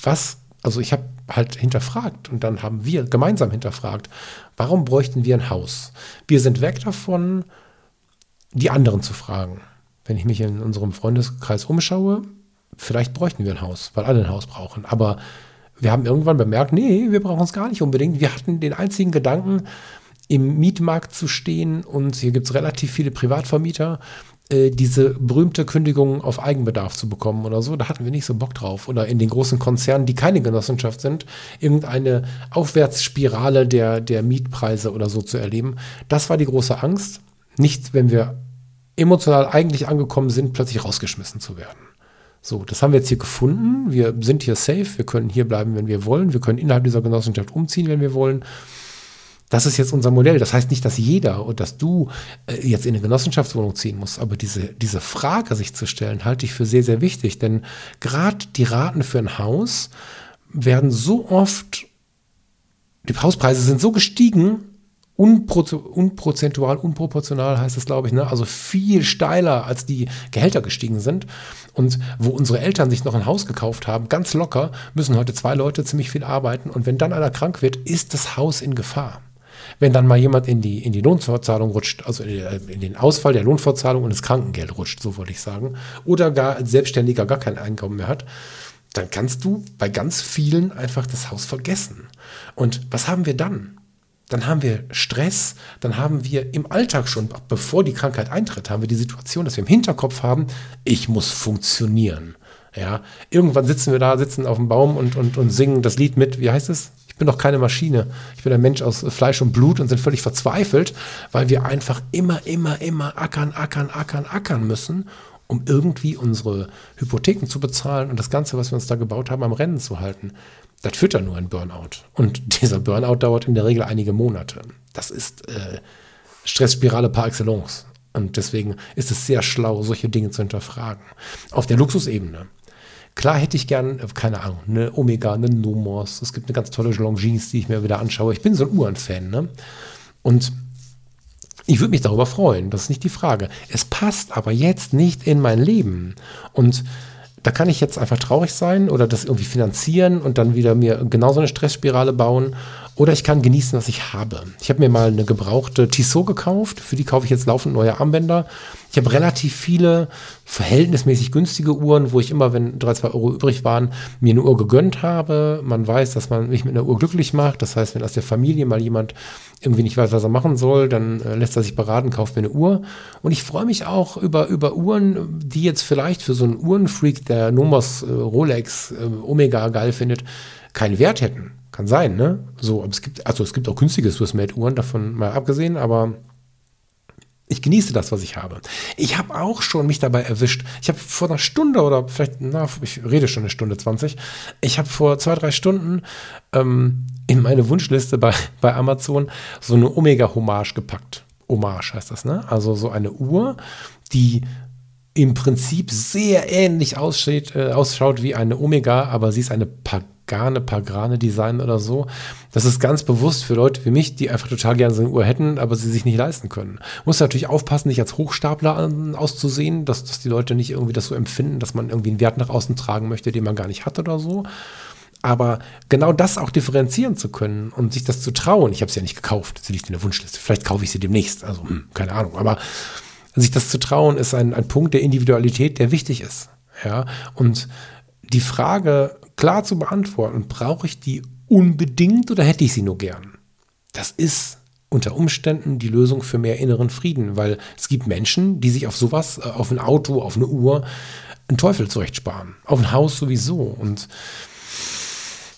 Was, also ich habe halt hinterfragt und dann haben wir gemeinsam hinterfragt, warum bräuchten wir ein Haus? Wir sind weg davon, die anderen zu fragen wenn ich mich in unserem Freundeskreis umschaue, vielleicht bräuchten wir ein Haus, weil alle ein Haus brauchen. Aber wir haben irgendwann bemerkt, nee, wir brauchen es gar nicht unbedingt. Wir hatten den einzigen Gedanken, im Mietmarkt zu stehen und hier gibt es relativ viele Privatvermieter, äh, diese berühmte Kündigung auf Eigenbedarf zu bekommen oder so. Da hatten wir nicht so Bock drauf. Oder in den großen Konzernen, die keine Genossenschaft sind, irgendeine Aufwärtsspirale der, der Mietpreise oder so zu erleben. Das war die große Angst. Nicht, wenn wir emotional eigentlich angekommen sind, plötzlich rausgeschmissen zu werden. So, das haben wir jetzt hier gefunden. Wir sind hier safe. Wir können hier bleiben, wenn wir wollen. Wir können innerhalb dieser Genossenschaft umziehen, wenn wir wollen. Das ist jetzt unser Modell. Das heißt nicht, dass jeder und dass du äh, jetzt in eine Genossenschaftswohnung ziehen musst, aber diese, diese Frage sich zu stellen, halte ich für sehr, sehr wichtig. Denn gerade die Raten für ein Haus werden so oft, die Hauspreise sind so gestiegen, unprozentual, unproportional heißt es, glaube ich, ne? also viel steiler, als die Gehälter gestiegen sind. Und wo unsere Eltern sich noch ein Haus gekauft haben, ganz locker, müssen heute zwei Leute ziemlich viel arbeiten. Und wenn dann einer krank wird, ist das Haus in Gefahr. Wenn dann mal jemand in die, in die Lohnfortzahlung rutscht, also in den Ausfall der Lohnfortzahlung und das Krankengeld rutscht, so wollte ich sagen, oder gar als Selbstständiger gar kein Einkommen mehr hat, dann kannst du bei ganz vielen einfach das Haus vergessen. Und was haben wir dann? Dann haben wir Stress, dann haben wir im Alltag schon, bevor die Krankheit eintritt, haben wir die Situation, dass wir im Hinterkopf haben, ich muss funktionieren. Ja, irgendwann sitzen wir da, sitzen auf dem Baum und, und, und singen das Lied mit, wie heißt es? Ich bin doch keine Maschine. Ich bin ein Mensch aus Fleisch und Blut und sind völlig verzweifelt, weil wir einfach immer, immer, immer ackern, ackern, ackern, ackern müssen, um irgendwie unsere Hypotheken zu bezahlen und das Ganze, was wir uns da gebaut haben, am Rennen zu halten. Das führt dann nur ein Burnout. Und dieser Burnout dauert in der Regel einige Monate. Das ist äh, Stressspirale par excellence. Und deswegen ist es sehr schlau, solche Dinge zu hinterfragen. Auf der Luxusebene. Klar hätte ich gern, äh, keine Ahnung, eine Omega, eine Nomos. Es gibt eine ganz tolle Longines, die ich mir wieder anschaue. Ich bin so ein Uhrenfan, ne? Und ich würde mich darüber freuen, das ist nicht die Frage. Es passt aber jetzt nicht in mein Leben. Und da kann ich jetzt einfach traurig sein oder das irgendwie finanzieren und dann wieder mir genauso eine Stressspirale bauen. Oder ich kann genießen, was ich habe. Ich habe mir mal eine gebrauchte Tissot gekauft. Für die kaufe ich jetzt laufend neue Armbänder. Ich habe relativ viele verhältnismäßig günstige Uhren, wo ich immer, wenn drei, zwei Euro übrig waren, mir eine Uhr gegönnt habe. Man weiß, dass man mich mit einer Uhr glücklich macht. Das heißt, wenn aus der Familie mal jemand irgendwie nicht weiß, was er machen soll, dann äh, lässt er sich beraten, kauft mir eine Uhr. Und ich freue mich auch über, über Uhren, die jetzt vielleicht für so einen Uhrenfreak, der Nomos, äh, Rolex, äh, Omega geil findet, keinen Wert hätten. Kann sein, ne? So, aber es gibt, also es gibt auch günstige Swissmade-Uhren, davon mal abgesehen, aber ich genieße das, was ich habe. Ich habe auch schon mich dabei erwischt. Ich habe vor einer Stunde oder vielleicht, na, ich rede schon eine Stunde 20. Ich habe vor zwei, drei Stunden ähm, in meine Wunschliste bei, bei Amazon so eine Omega-Hommage gepackt. Hommage heißt das, ne? Also so eine Uhr, die im Prinzip sehr ähnlich ausschaut, äh, ausschaut wie eine Omega, aber sie ist eine Pagane Garne, Pagrane Design oder so. Das ist ganz bewusst für Leute wie mich, die einfach total gerne so eine Uhr hätten, aber sie sich nicht leisten können. Muss natürlich aufpassen, nicht als Hochstapler auszusehen, dass, dass die Leute nicht irgendwie das so empfinden, dass man irgendwie einen Wert nach außen tragen möchte, den man gar nicht hat oder so. Aber genau das auch differenzieren zu können und sich das zu trauen, ich habe sie ja nicht gekauft, sie liegt in der Wunschliste, vielleicht kaufe ich sie demnächst, also hm, keine Ahnung, aber sich das zu trauen, ist ein, ein Punkt der Individualität, der wichtig ist. Ja, und die Frage, klar zu beantworten, brauche ich die unbedingt oder hätte ich sie nur gern? Das ist unter Umständen die Lösung für mehr inneren Frieden, weil es gibt Menschen, die sich auf sowas, äh, auf ein Auto, auf eine Uhr, einen Teufel zurechtsparen. Auf ein Haus sowieso. Und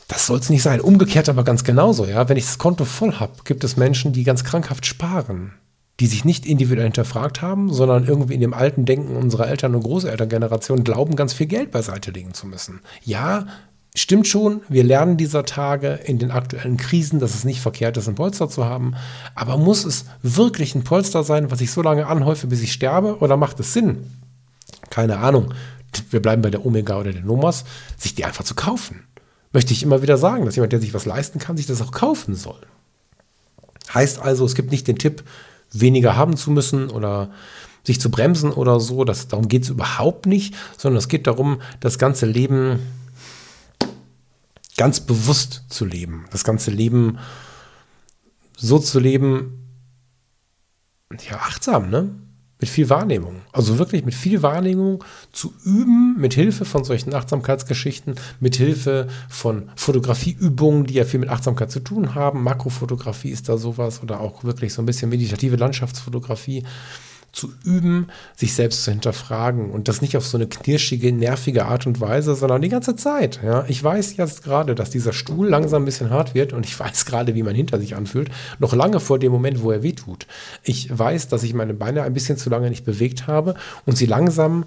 das soll es nicht sein. Umgekehrt aber ganz genauso, ja. Wenn ich das Konto voll habe, gibt es Menschen, die ganz krankhaft sparen, die sich nicht individuell hinterfragt haben, sondern irgendwie in dem alten Denken unserer Eltern- und Großelterngeneration glauben, ganz viel Geld beiseite legen zu müssen. Ja, Stimmt schon, wir lernen dieser Tage in den aktuellen Krisen, dass es nicht verkehrt ist, ein Polster zu haben. Aber muss es wirklich ein Polster sein, was ich so lange anhäufe, bis ich sterbe? Oder macht es Sinn? Keine Ahnung. Wir bleiben bei der Omega oder der Nomas, sich die einfach zu kaufen. Möchte ich immer wieder sagen, dass jemand, der sich was leisten kann, sich das auch kaufen soll. Heißt also, es gibt nicht den Tipp, weniger haben zu müssen oder sich zu bremsen oder so. Das, darum geht es überhaupt nicht, sondern es geht darum, das ganze Leben ganz bewusst zu leben, das ganze Leben so zu leben, ja, achtsam, ne? Mit viel Wahrnehmung. Also wirklich mit viel Wahrnehmung zu üben, mit Hilfe von solchen Achtsamkeitsgeschichten, mit Hilfe von Fotografieübungen, die ja viel mit Achtsamkeit zu tun haben. Makrofotografie ist da sowas oder auch wirklich so ein bisschen meditative Landschaftsfotografie zu üben, sich selbst zu hinterfragen und das nicht auf so eine knirschige, nervige Art und Weise, sondern die ganze Zeit. Ja. Ich weiß jetzt gerade, dass dieser Stuhl langsam ein bisschen hart wird und ich weiß gerade, wie man hinter sich anfühlt, noch lange vor dem Moment, wo er wehtut. Ich weiß, dass ich meine Beine ein bisschen zu lange nicht bewegt habe und sie langsam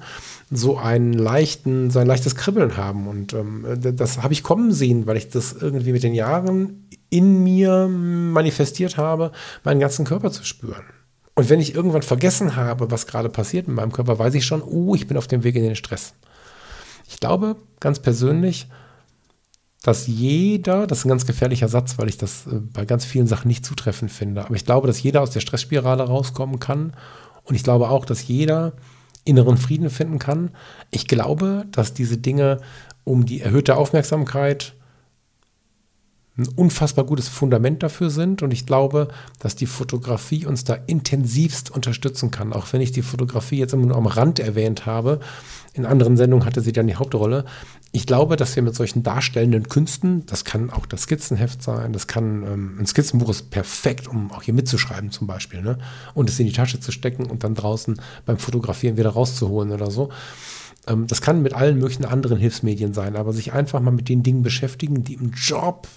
so einen leichten, so ein leichtes Kribbeln haben. Und ähm, das habe ich kommen sehen, weil ich das irgendwie mit den Jahren in mir manifestiert habe, meinen ganzen Körper zu spüren. Und wenn ich irgendwann vergessen habe, was gerade passiert in meinem Körper, weiß ich schon, oh, ich bin auf dem Weg in den Stress. Ich glaube ganz persönlich, dass jeder, das ist ein ganz gefährlicher Satz, weil ich das äh, bei ganz vielen Sachen nicht zutreffend finde, aber ich glaube, dass jeder aus der Stressspirale rauskommen kann. Und ich glaube auch, dass jeder inneren Frieden finden kann. Ich glaube, dass diese Dinge um die erhöhte Aufmerksamkeit, ein unfassbar gutes Fundament dafür sind. Und ich glaube, dass die Fotografie uns da intensivst unterstützen kann. Auch wenn ich die Fotografie jetzt immer nur am Rand erwähnt habe. In anderen Sendungen hatte sie dann die Hauptrolle. Ich glaube, dass wir mit solchen darstellenden Künsten, das kann auch das Skizzenheft sein, das kann, ähm, ein Skizzenbuch ist perfekt, um auch hier mitzuschreiben zum Beispiel, ne? und es in die Tasche zu stecken und dann draußen beim Fotografieren wieder rauszuholen oder so ähm, das kann mit allen möglichen anderen Hilfsmedien sein, aber sich einfach mal mit den Dingen beschäftigen, die im Job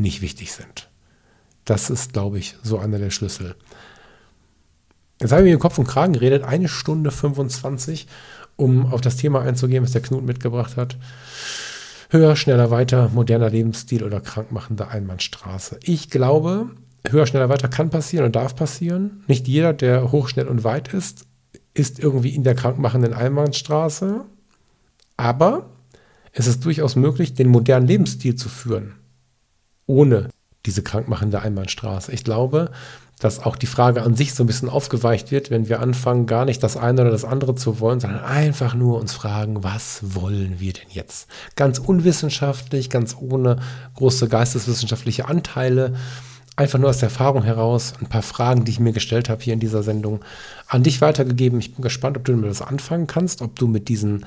nicht wichtig sind. Das ist, glaube ich, so einer der Schlüssel. Jetzt habe ich mir den Kopf und Kragen geredet, eine Stunde 25, um auf das Thema einzugehen, was der Knut mitgebracht hat. Höher, schneller, weiter, moderner Lebensstil oder krankmachende Einbahnstraße. Ich glaube, höher, schneller, weiter kann passieren und darf passieren. Nicht jeder, der hoch, schnell und weit ist, ist irgendwie in der krankmachenden Einbahnstraße. Aber es ist durchaus möglich, den modernen Lebensstil zu führen, ohne diese krankmachende Einbahnstraße. Ich glaube, dass auch die Frage an sich so ein bisschen aufgeweicht wird, wenn wir anfangen, gar nicht das eine oder das andere zu wollen, sondern einfach nur uns fragen, was wollen wir denn jetzt? Ganz unwissenschaftlich, ganz ohne große geisteswissenschaftliche Anteile, einfach nur aus der Erfahrung heraus ein paar Fragen, die ich mir gestellt habe hier in dieser Sendung, an dich weitergegeben. Ich bin gespannt, ob du damit was anfangen kannst, ob du mit diesen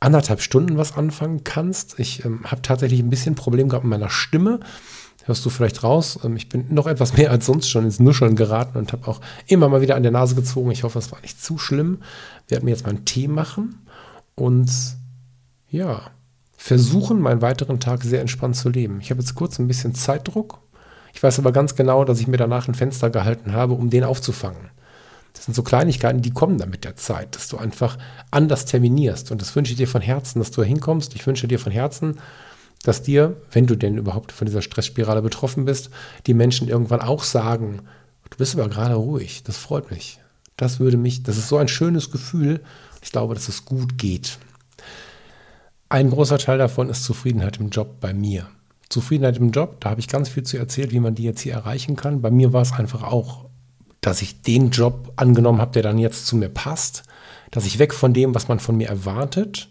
anderthalb Stunden was anfangen kannst. Ich ähm, habe tatsächlich ein bisschen Problem gehabt mit meiner Stimme hörst du vielleicht raus. Ähm, ich bin noch etwas mehr als sonst schon ins Nuscheln geraten und habe auch immer mal wieder an der Nase gezogen. Ich hoffe, es war nicht zu schlimm. Wir werden mir jetzt mal einen Tee machen und ja, versuchen, meinen weiteren Tag sehr entspannt zu leben. Ich habe jetzt kurz ein bisschen Zeitdruck. Ich weiß aber ganz genau, dass ich mir danach ein Fenster gehalten habe, um den aufzufangen. Das sind so Kleinigkeiten, die kommen dann mit der Zeit, dass du einfach anders terminierst. Und das wünsche ich dir von Herzen, dass du da hinkommst. Ich wünsche dir von Herzen, dass dir, wenn du denn überhaupt von dieser Stressspirale betroffen bist, die Menschen irgendwann auch sagen, du bist aber gerade ruhig, das freut mich. Das würde mich, das ist so ein schönes Gefühl. Ich glaube, dass es gut geht. Ein großer Teil davon ist Zufriedenheit im Job bei mir. Zufriedenheit im Job, da habe ich ganz viel zu erzählt, wie man die jetzt hier erreichen kann. Bei mir war es einfach auch, dass ich den Job angenommen habe, der dann jetzt zu mir passt, dass ich weg von dem, was man von mir erwartet,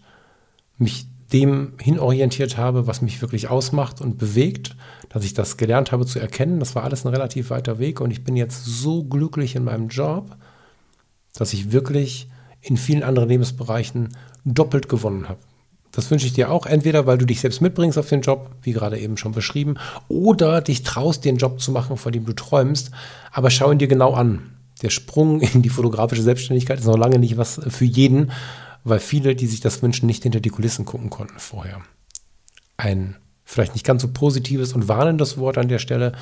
mich dem hinorientiert habe, was mich wirklich ausmacht und bewegt, dass ich das gelernt habe zu erkennen. Das war alles ein relativ weiter Weg und ich bin jetzt so glücklich in meinem Job, dass ich wirklich in vielen anderen Lebensbereichen doppelt gewonnen habe. Das wünsche ich dir auch, entweder weil du dich selbst mitbringst auf den Job, wie gerade eben schon beschrieben, oder dich traust, den Job zu machen, von dem du träumst. Aber schau ihn dir genau an. Der Sprung in die fotografische Selbstständigkeit ist noch lange nicht was für jeden weil viele, die sich das wünschen, nicht hinter die Kulissen gucken konnten vorher. Ein vielleicht nicht ganz so positives und warnendes Wort an der Stelle,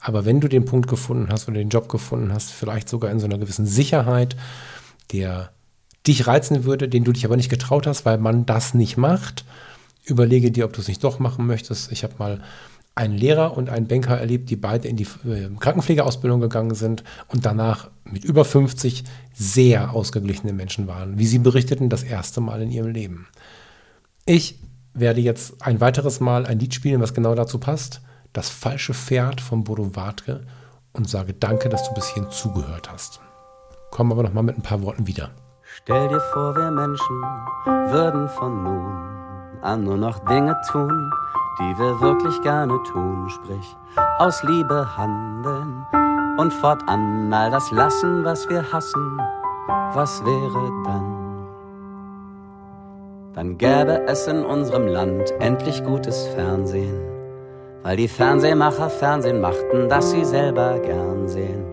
aber wenn du den Punkt gefunden hast oder den Job gefunden hast, vielleicht sogar in so einer gewissen Sicherheit, der dich reizen würde, den du dich aber nicht getraut hast, weil man das nicht macht, überlege dir, ob du es nicht doch machen möchtest. Ich habe mal einen Lehrer und einen Banker erlebt, die beide in die äh, Krankenpflegeausbildung gegangen sind und danach mit über 50 sehr ausgeglichene Menschen waren, wie sie berichteten, das erste Mal in ihrem Leben. Ich werde jetzt ein weiteres Mal ein Lied spielen, was genau dazu passt. Das falsche Pferd von Bodo Wartke und sage danke, dass du bis hierhin zugehört hast. Kommen aber noch mal mit ein paar Worten wieder. Stell dir vor, wir Menschen würden von nun an nur noch Dinge tun, die wir wirklich gerne tun, sprich aus Liebe handeln und fortan all das lassen, was wir hassen, was wäre dann? Dann gäbe es in unserem Land endlich gutes Fernsehen, weil die Fernsehmacher Fernsehen machten, das sie selber gern sehen.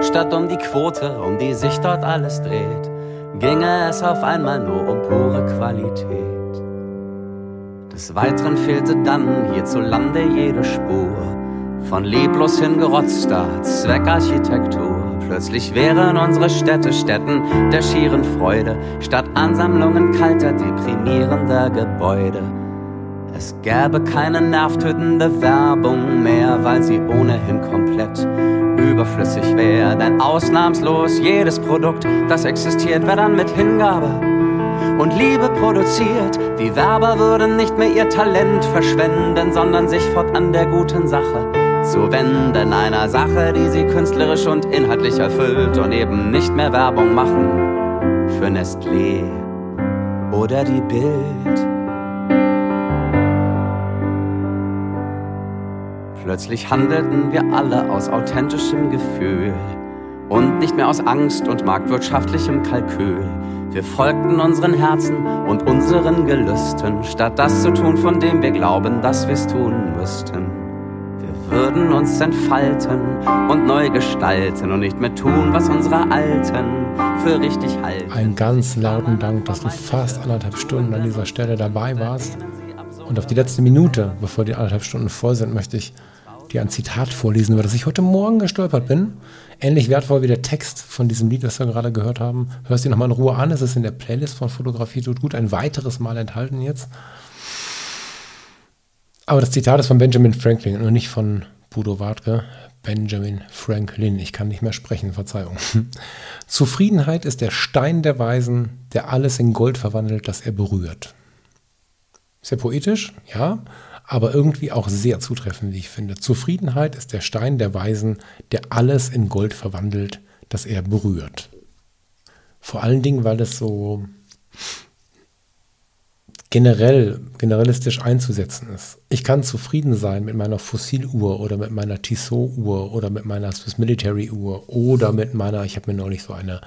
Statt um die Quote, um die sich dort alles dreht, ginge es auf einmal nur um pure Qualität. Des Weiteren fehlte dann hierzulande jede Spur von leblos hingerotzter Zweckarchitektur. Plötzlich wären unsere Städte Städten der schieren Freude, statt Ansammlungen kalter, deprimierender Gebäude. Es gäbe keine nervtötende Werbung mehr, weil sie ohnehin komplett überflüssig wäre. Denn ausnahmslos jedes Produkt, das existiert, wäre dann mit Hingabe und Liebe produziert. Die Werber würden nicht mehr ihr Talent verschwenden, sondern sich fortan der guten Sache zu wenden. Einer Sache, die sie künstlerisch und inhaltlich erfüllt und eben nicht mehr Werbung machen für Nestlé oder die Bild. Plötzlich handelten wir alle aus authentischem Gefühl und nicht mehr aus Angst und marktwirtschaftlichem Kalkül. Wir folgten unseren Herzen und unseren Gelüsten, statt das zu tun, von dem wir glauben, dass wir es tun müssten. Wir würden uns entfalten und neu gestalten und nicht mehr tun, was unsere Alten für richtig halten. Einen ganz lauten Dank, dass du fast anderthalb Stunden an dieser Stelle dabei warst. Und auf die letzte Minute, bevor die anderthalb Stunden voll sind, möchte ich dir ein Zitat vorlesen, über das ich heute Morgen gestolpert bin. Ähnlich wertvoll wie der Text von diesem Lied, das wir gerade gehört haben. Hörst dir nochmal in Ruhe an. Es ist in der Playlist von Fotografie tut gut ein weiteres Mal enthalten jetzt. Aber das Zitat ist von Benjamin Franklin und nicht von Budo Wartke. Benjamin Franklin. Ich kann nicht mehr sprechen, Verzeihung. Zufriedenheit ist der Stein der Weisen, der alles in Gold verwandelt, das er berührt. Sehr poetisch, ja, aber irgendwie auch sehr zutreffend, wie ich finde. Zufriedenheit ist der Stein der Weisen, der alles in Gold verwandelt, das er berührt. Vor allen Dingen, weil es so generell, generalistisch einzusetzen ist. Ich kann zufrieden sein mit meiner Fossiluhr oder mit meiner Tissot-Uhr oder mit meiner Swiss Military-Uhr oder mit meiner, ich habe mir neulich so eine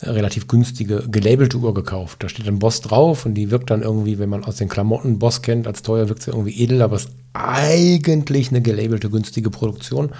relativ günstige gelabelte Uhr gekauft. Da steht ein Boss drauf und die wirkt dann irgendwie, wenn man aus den Klamotten Boss kennt, als teuer wirkt sie irgendwie edel, aber es ist eigentlich eine gelabelte günstige Produktion.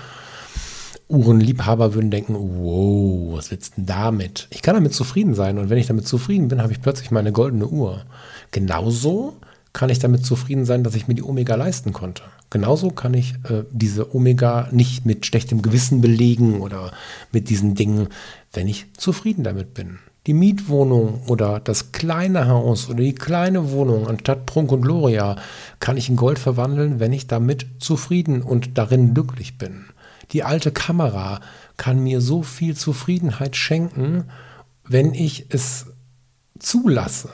Uhrenliebhaber würden denken, wow, was willst du denn damit? Ich kann damit zufrieden sein und wenn ich damit zufrieden bin, habe ich plötzlich meine goldene Uhr. Genauso kann ich damit zufrieden sein, dass ich mir die Omega leisten konnte. Genauso kann ich äh, diese Omega nicht mit schlechtem Gewissen belegen oder mit diesen Dingen, wenn ich zufrieden damit bin. Die Mietwohnung oder das kleine Haus oder die kleine Wohnung anstatt Prunk und Gloria kann ich in Gold verwandeln, wenn ich damit zufrieden und darin glücklich bin. Die alte Kamera kann mir so viel Zufriedenheit schenken, wenn ich es zulasse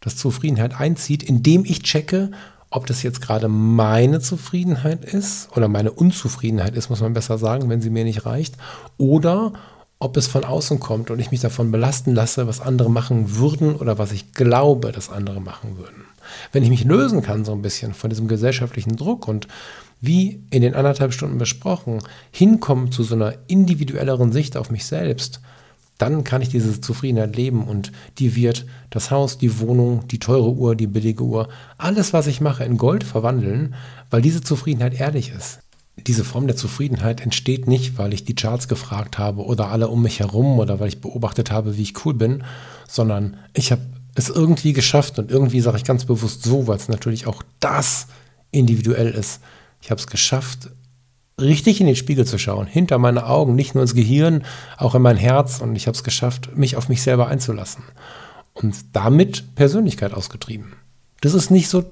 dass Zufriedenheit einzieht, indem ich checke, ob das jetzt gerade meine Zufriedenheit ist oder meine Unzufriedenheit ist, muss man besser sagen, wenn sie mir nicht reicht, oder ob es von außen kommt und ich mich davon belasten lasse, was andere machen würden oder was ich glaube, dass andere machen würden. Wenn ich mich lösen kann so ein bisschen von diesem gesellschaftlichen Druck und wie in den anderthalb Stunden besprochen, hinkommen zu so einer individuelleren Sicht auf mich selbst, dann kann ich diese Zufriedenheit leben und die wird das Haus, die Wohnung, die teure Uhr, die billige Uhr, alles, was ich mache, in Gold verwandeln, weil diese Zufriedenheit ehrlich ist. Diese Form der Zufriedenheit entsteht nicht, weil ich die Charts gefragt habe oder alle um mich herum oder weil ich beobachtet habe, wie ich cool bin, sondern ich habe es irgendwie geschafft und irgendwie sage ich ganz bewusst so, weil es natürlich auch das individuell ist. Ich habe es geschafft, richtig in den Spiegel zu schauen, hinter meine Augen, nicht nur ins Gehirn, auch in mein Herz. Und ich habe es geschafft, mich auf mich selber einzulassen. Und damit Persönlichkeit ausgetrieben. Das ist nicht so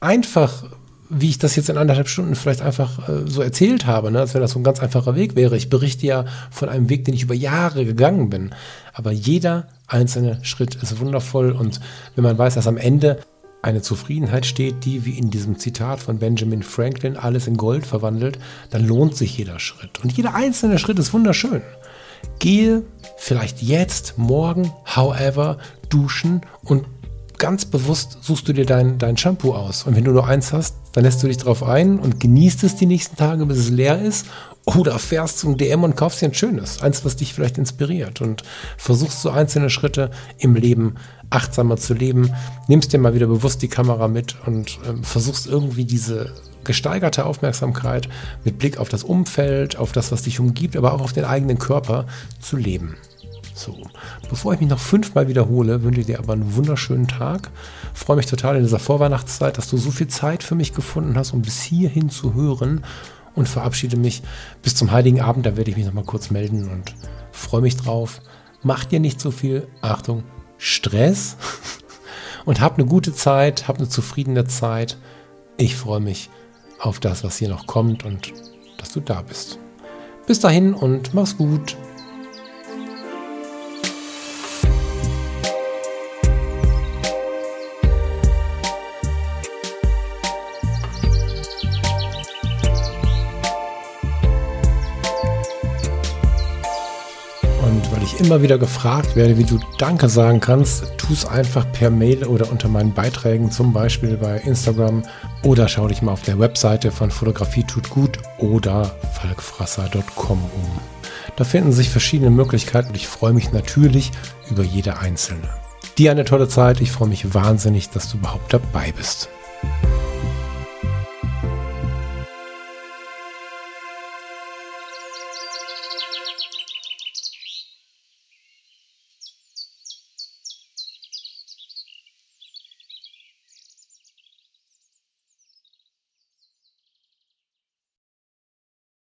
einfach, wie ich das jetzt in anderthalb Stunden vielleicht einfach äh, so erzählt habe, ne? als wenn das so ein ganz einfacher Weg wäre. Ich berichte ja von einem Weg, den ich über Jahre gegangen bin. Aber jeder einzelne Schritt ist wundervoll. Und wenn man weiß, dass am Ende eine Zufriedenheit steht, die, wie in diesem Zitat von Benjamin Franklin, alles in Gold verwandelt, dann lohnt sich jeder Schritt. Und jeder einzelne Schritt ist wunderschön. Gehe vielleicht jetzt, morgen, however, duschen und ganz bewusst suchst du dir dein, dein Shampoo aus. Und wenn du nur eins hast, dann lässt du dich drauf ein und genießt es die nächsten Tage, bis es leer ist. Oder fährst zum DM und kaufst dir ein schönes, eins, was dich vielleicht inspiriert und versuchst so einzelne Schritte im Leben achtsamer zu leben. Nimmst dir mal wieder bewusst die Kamera mit und ähm, versuchst irgendwie diese gesteigerte Aufmerksamkeit mit Blick auf das Umfeld, auf das, was dich umgibt, aber auch auf den eigenen Körper zu leben. So, bevor ich mich noch fünfmal wiederhole, wünsche ich dir aber einen wunderschönen Tag. Freue mich total in dieser Vorweihnachtszeit, dass du so viel Zeit für mich gefunden hast, um bis hierhin zu hören und verabschiede mich bis zum Heiligen Abend. Da werde ich mich noch mal kurz melden und freue mich drauf. Mach dir nicht so viel, Achtung, Stress und hab eine gute Zeit, hab eine zufriedene Zeit. Ich freue mich auf das, was hier noch kommt und dass du da bist. Bis dahin und mach's gut. Immer wieder gefragt werde, wie du Danke sagen kannst, tu es einfach per Mail oder unter meinen Beiträgen, zum Beispiel bei Instagram oder schau dich mal auf der Webseite von Fotografie tut gut oder falkfrasser.com um. Da finden sich verschiedene Möglichkeiten und ich freue mich natürlich über jede einzelne. Dir eine tolle Zeit, ich freue mich wahnsinnig, dass du überhaupt dabei bist.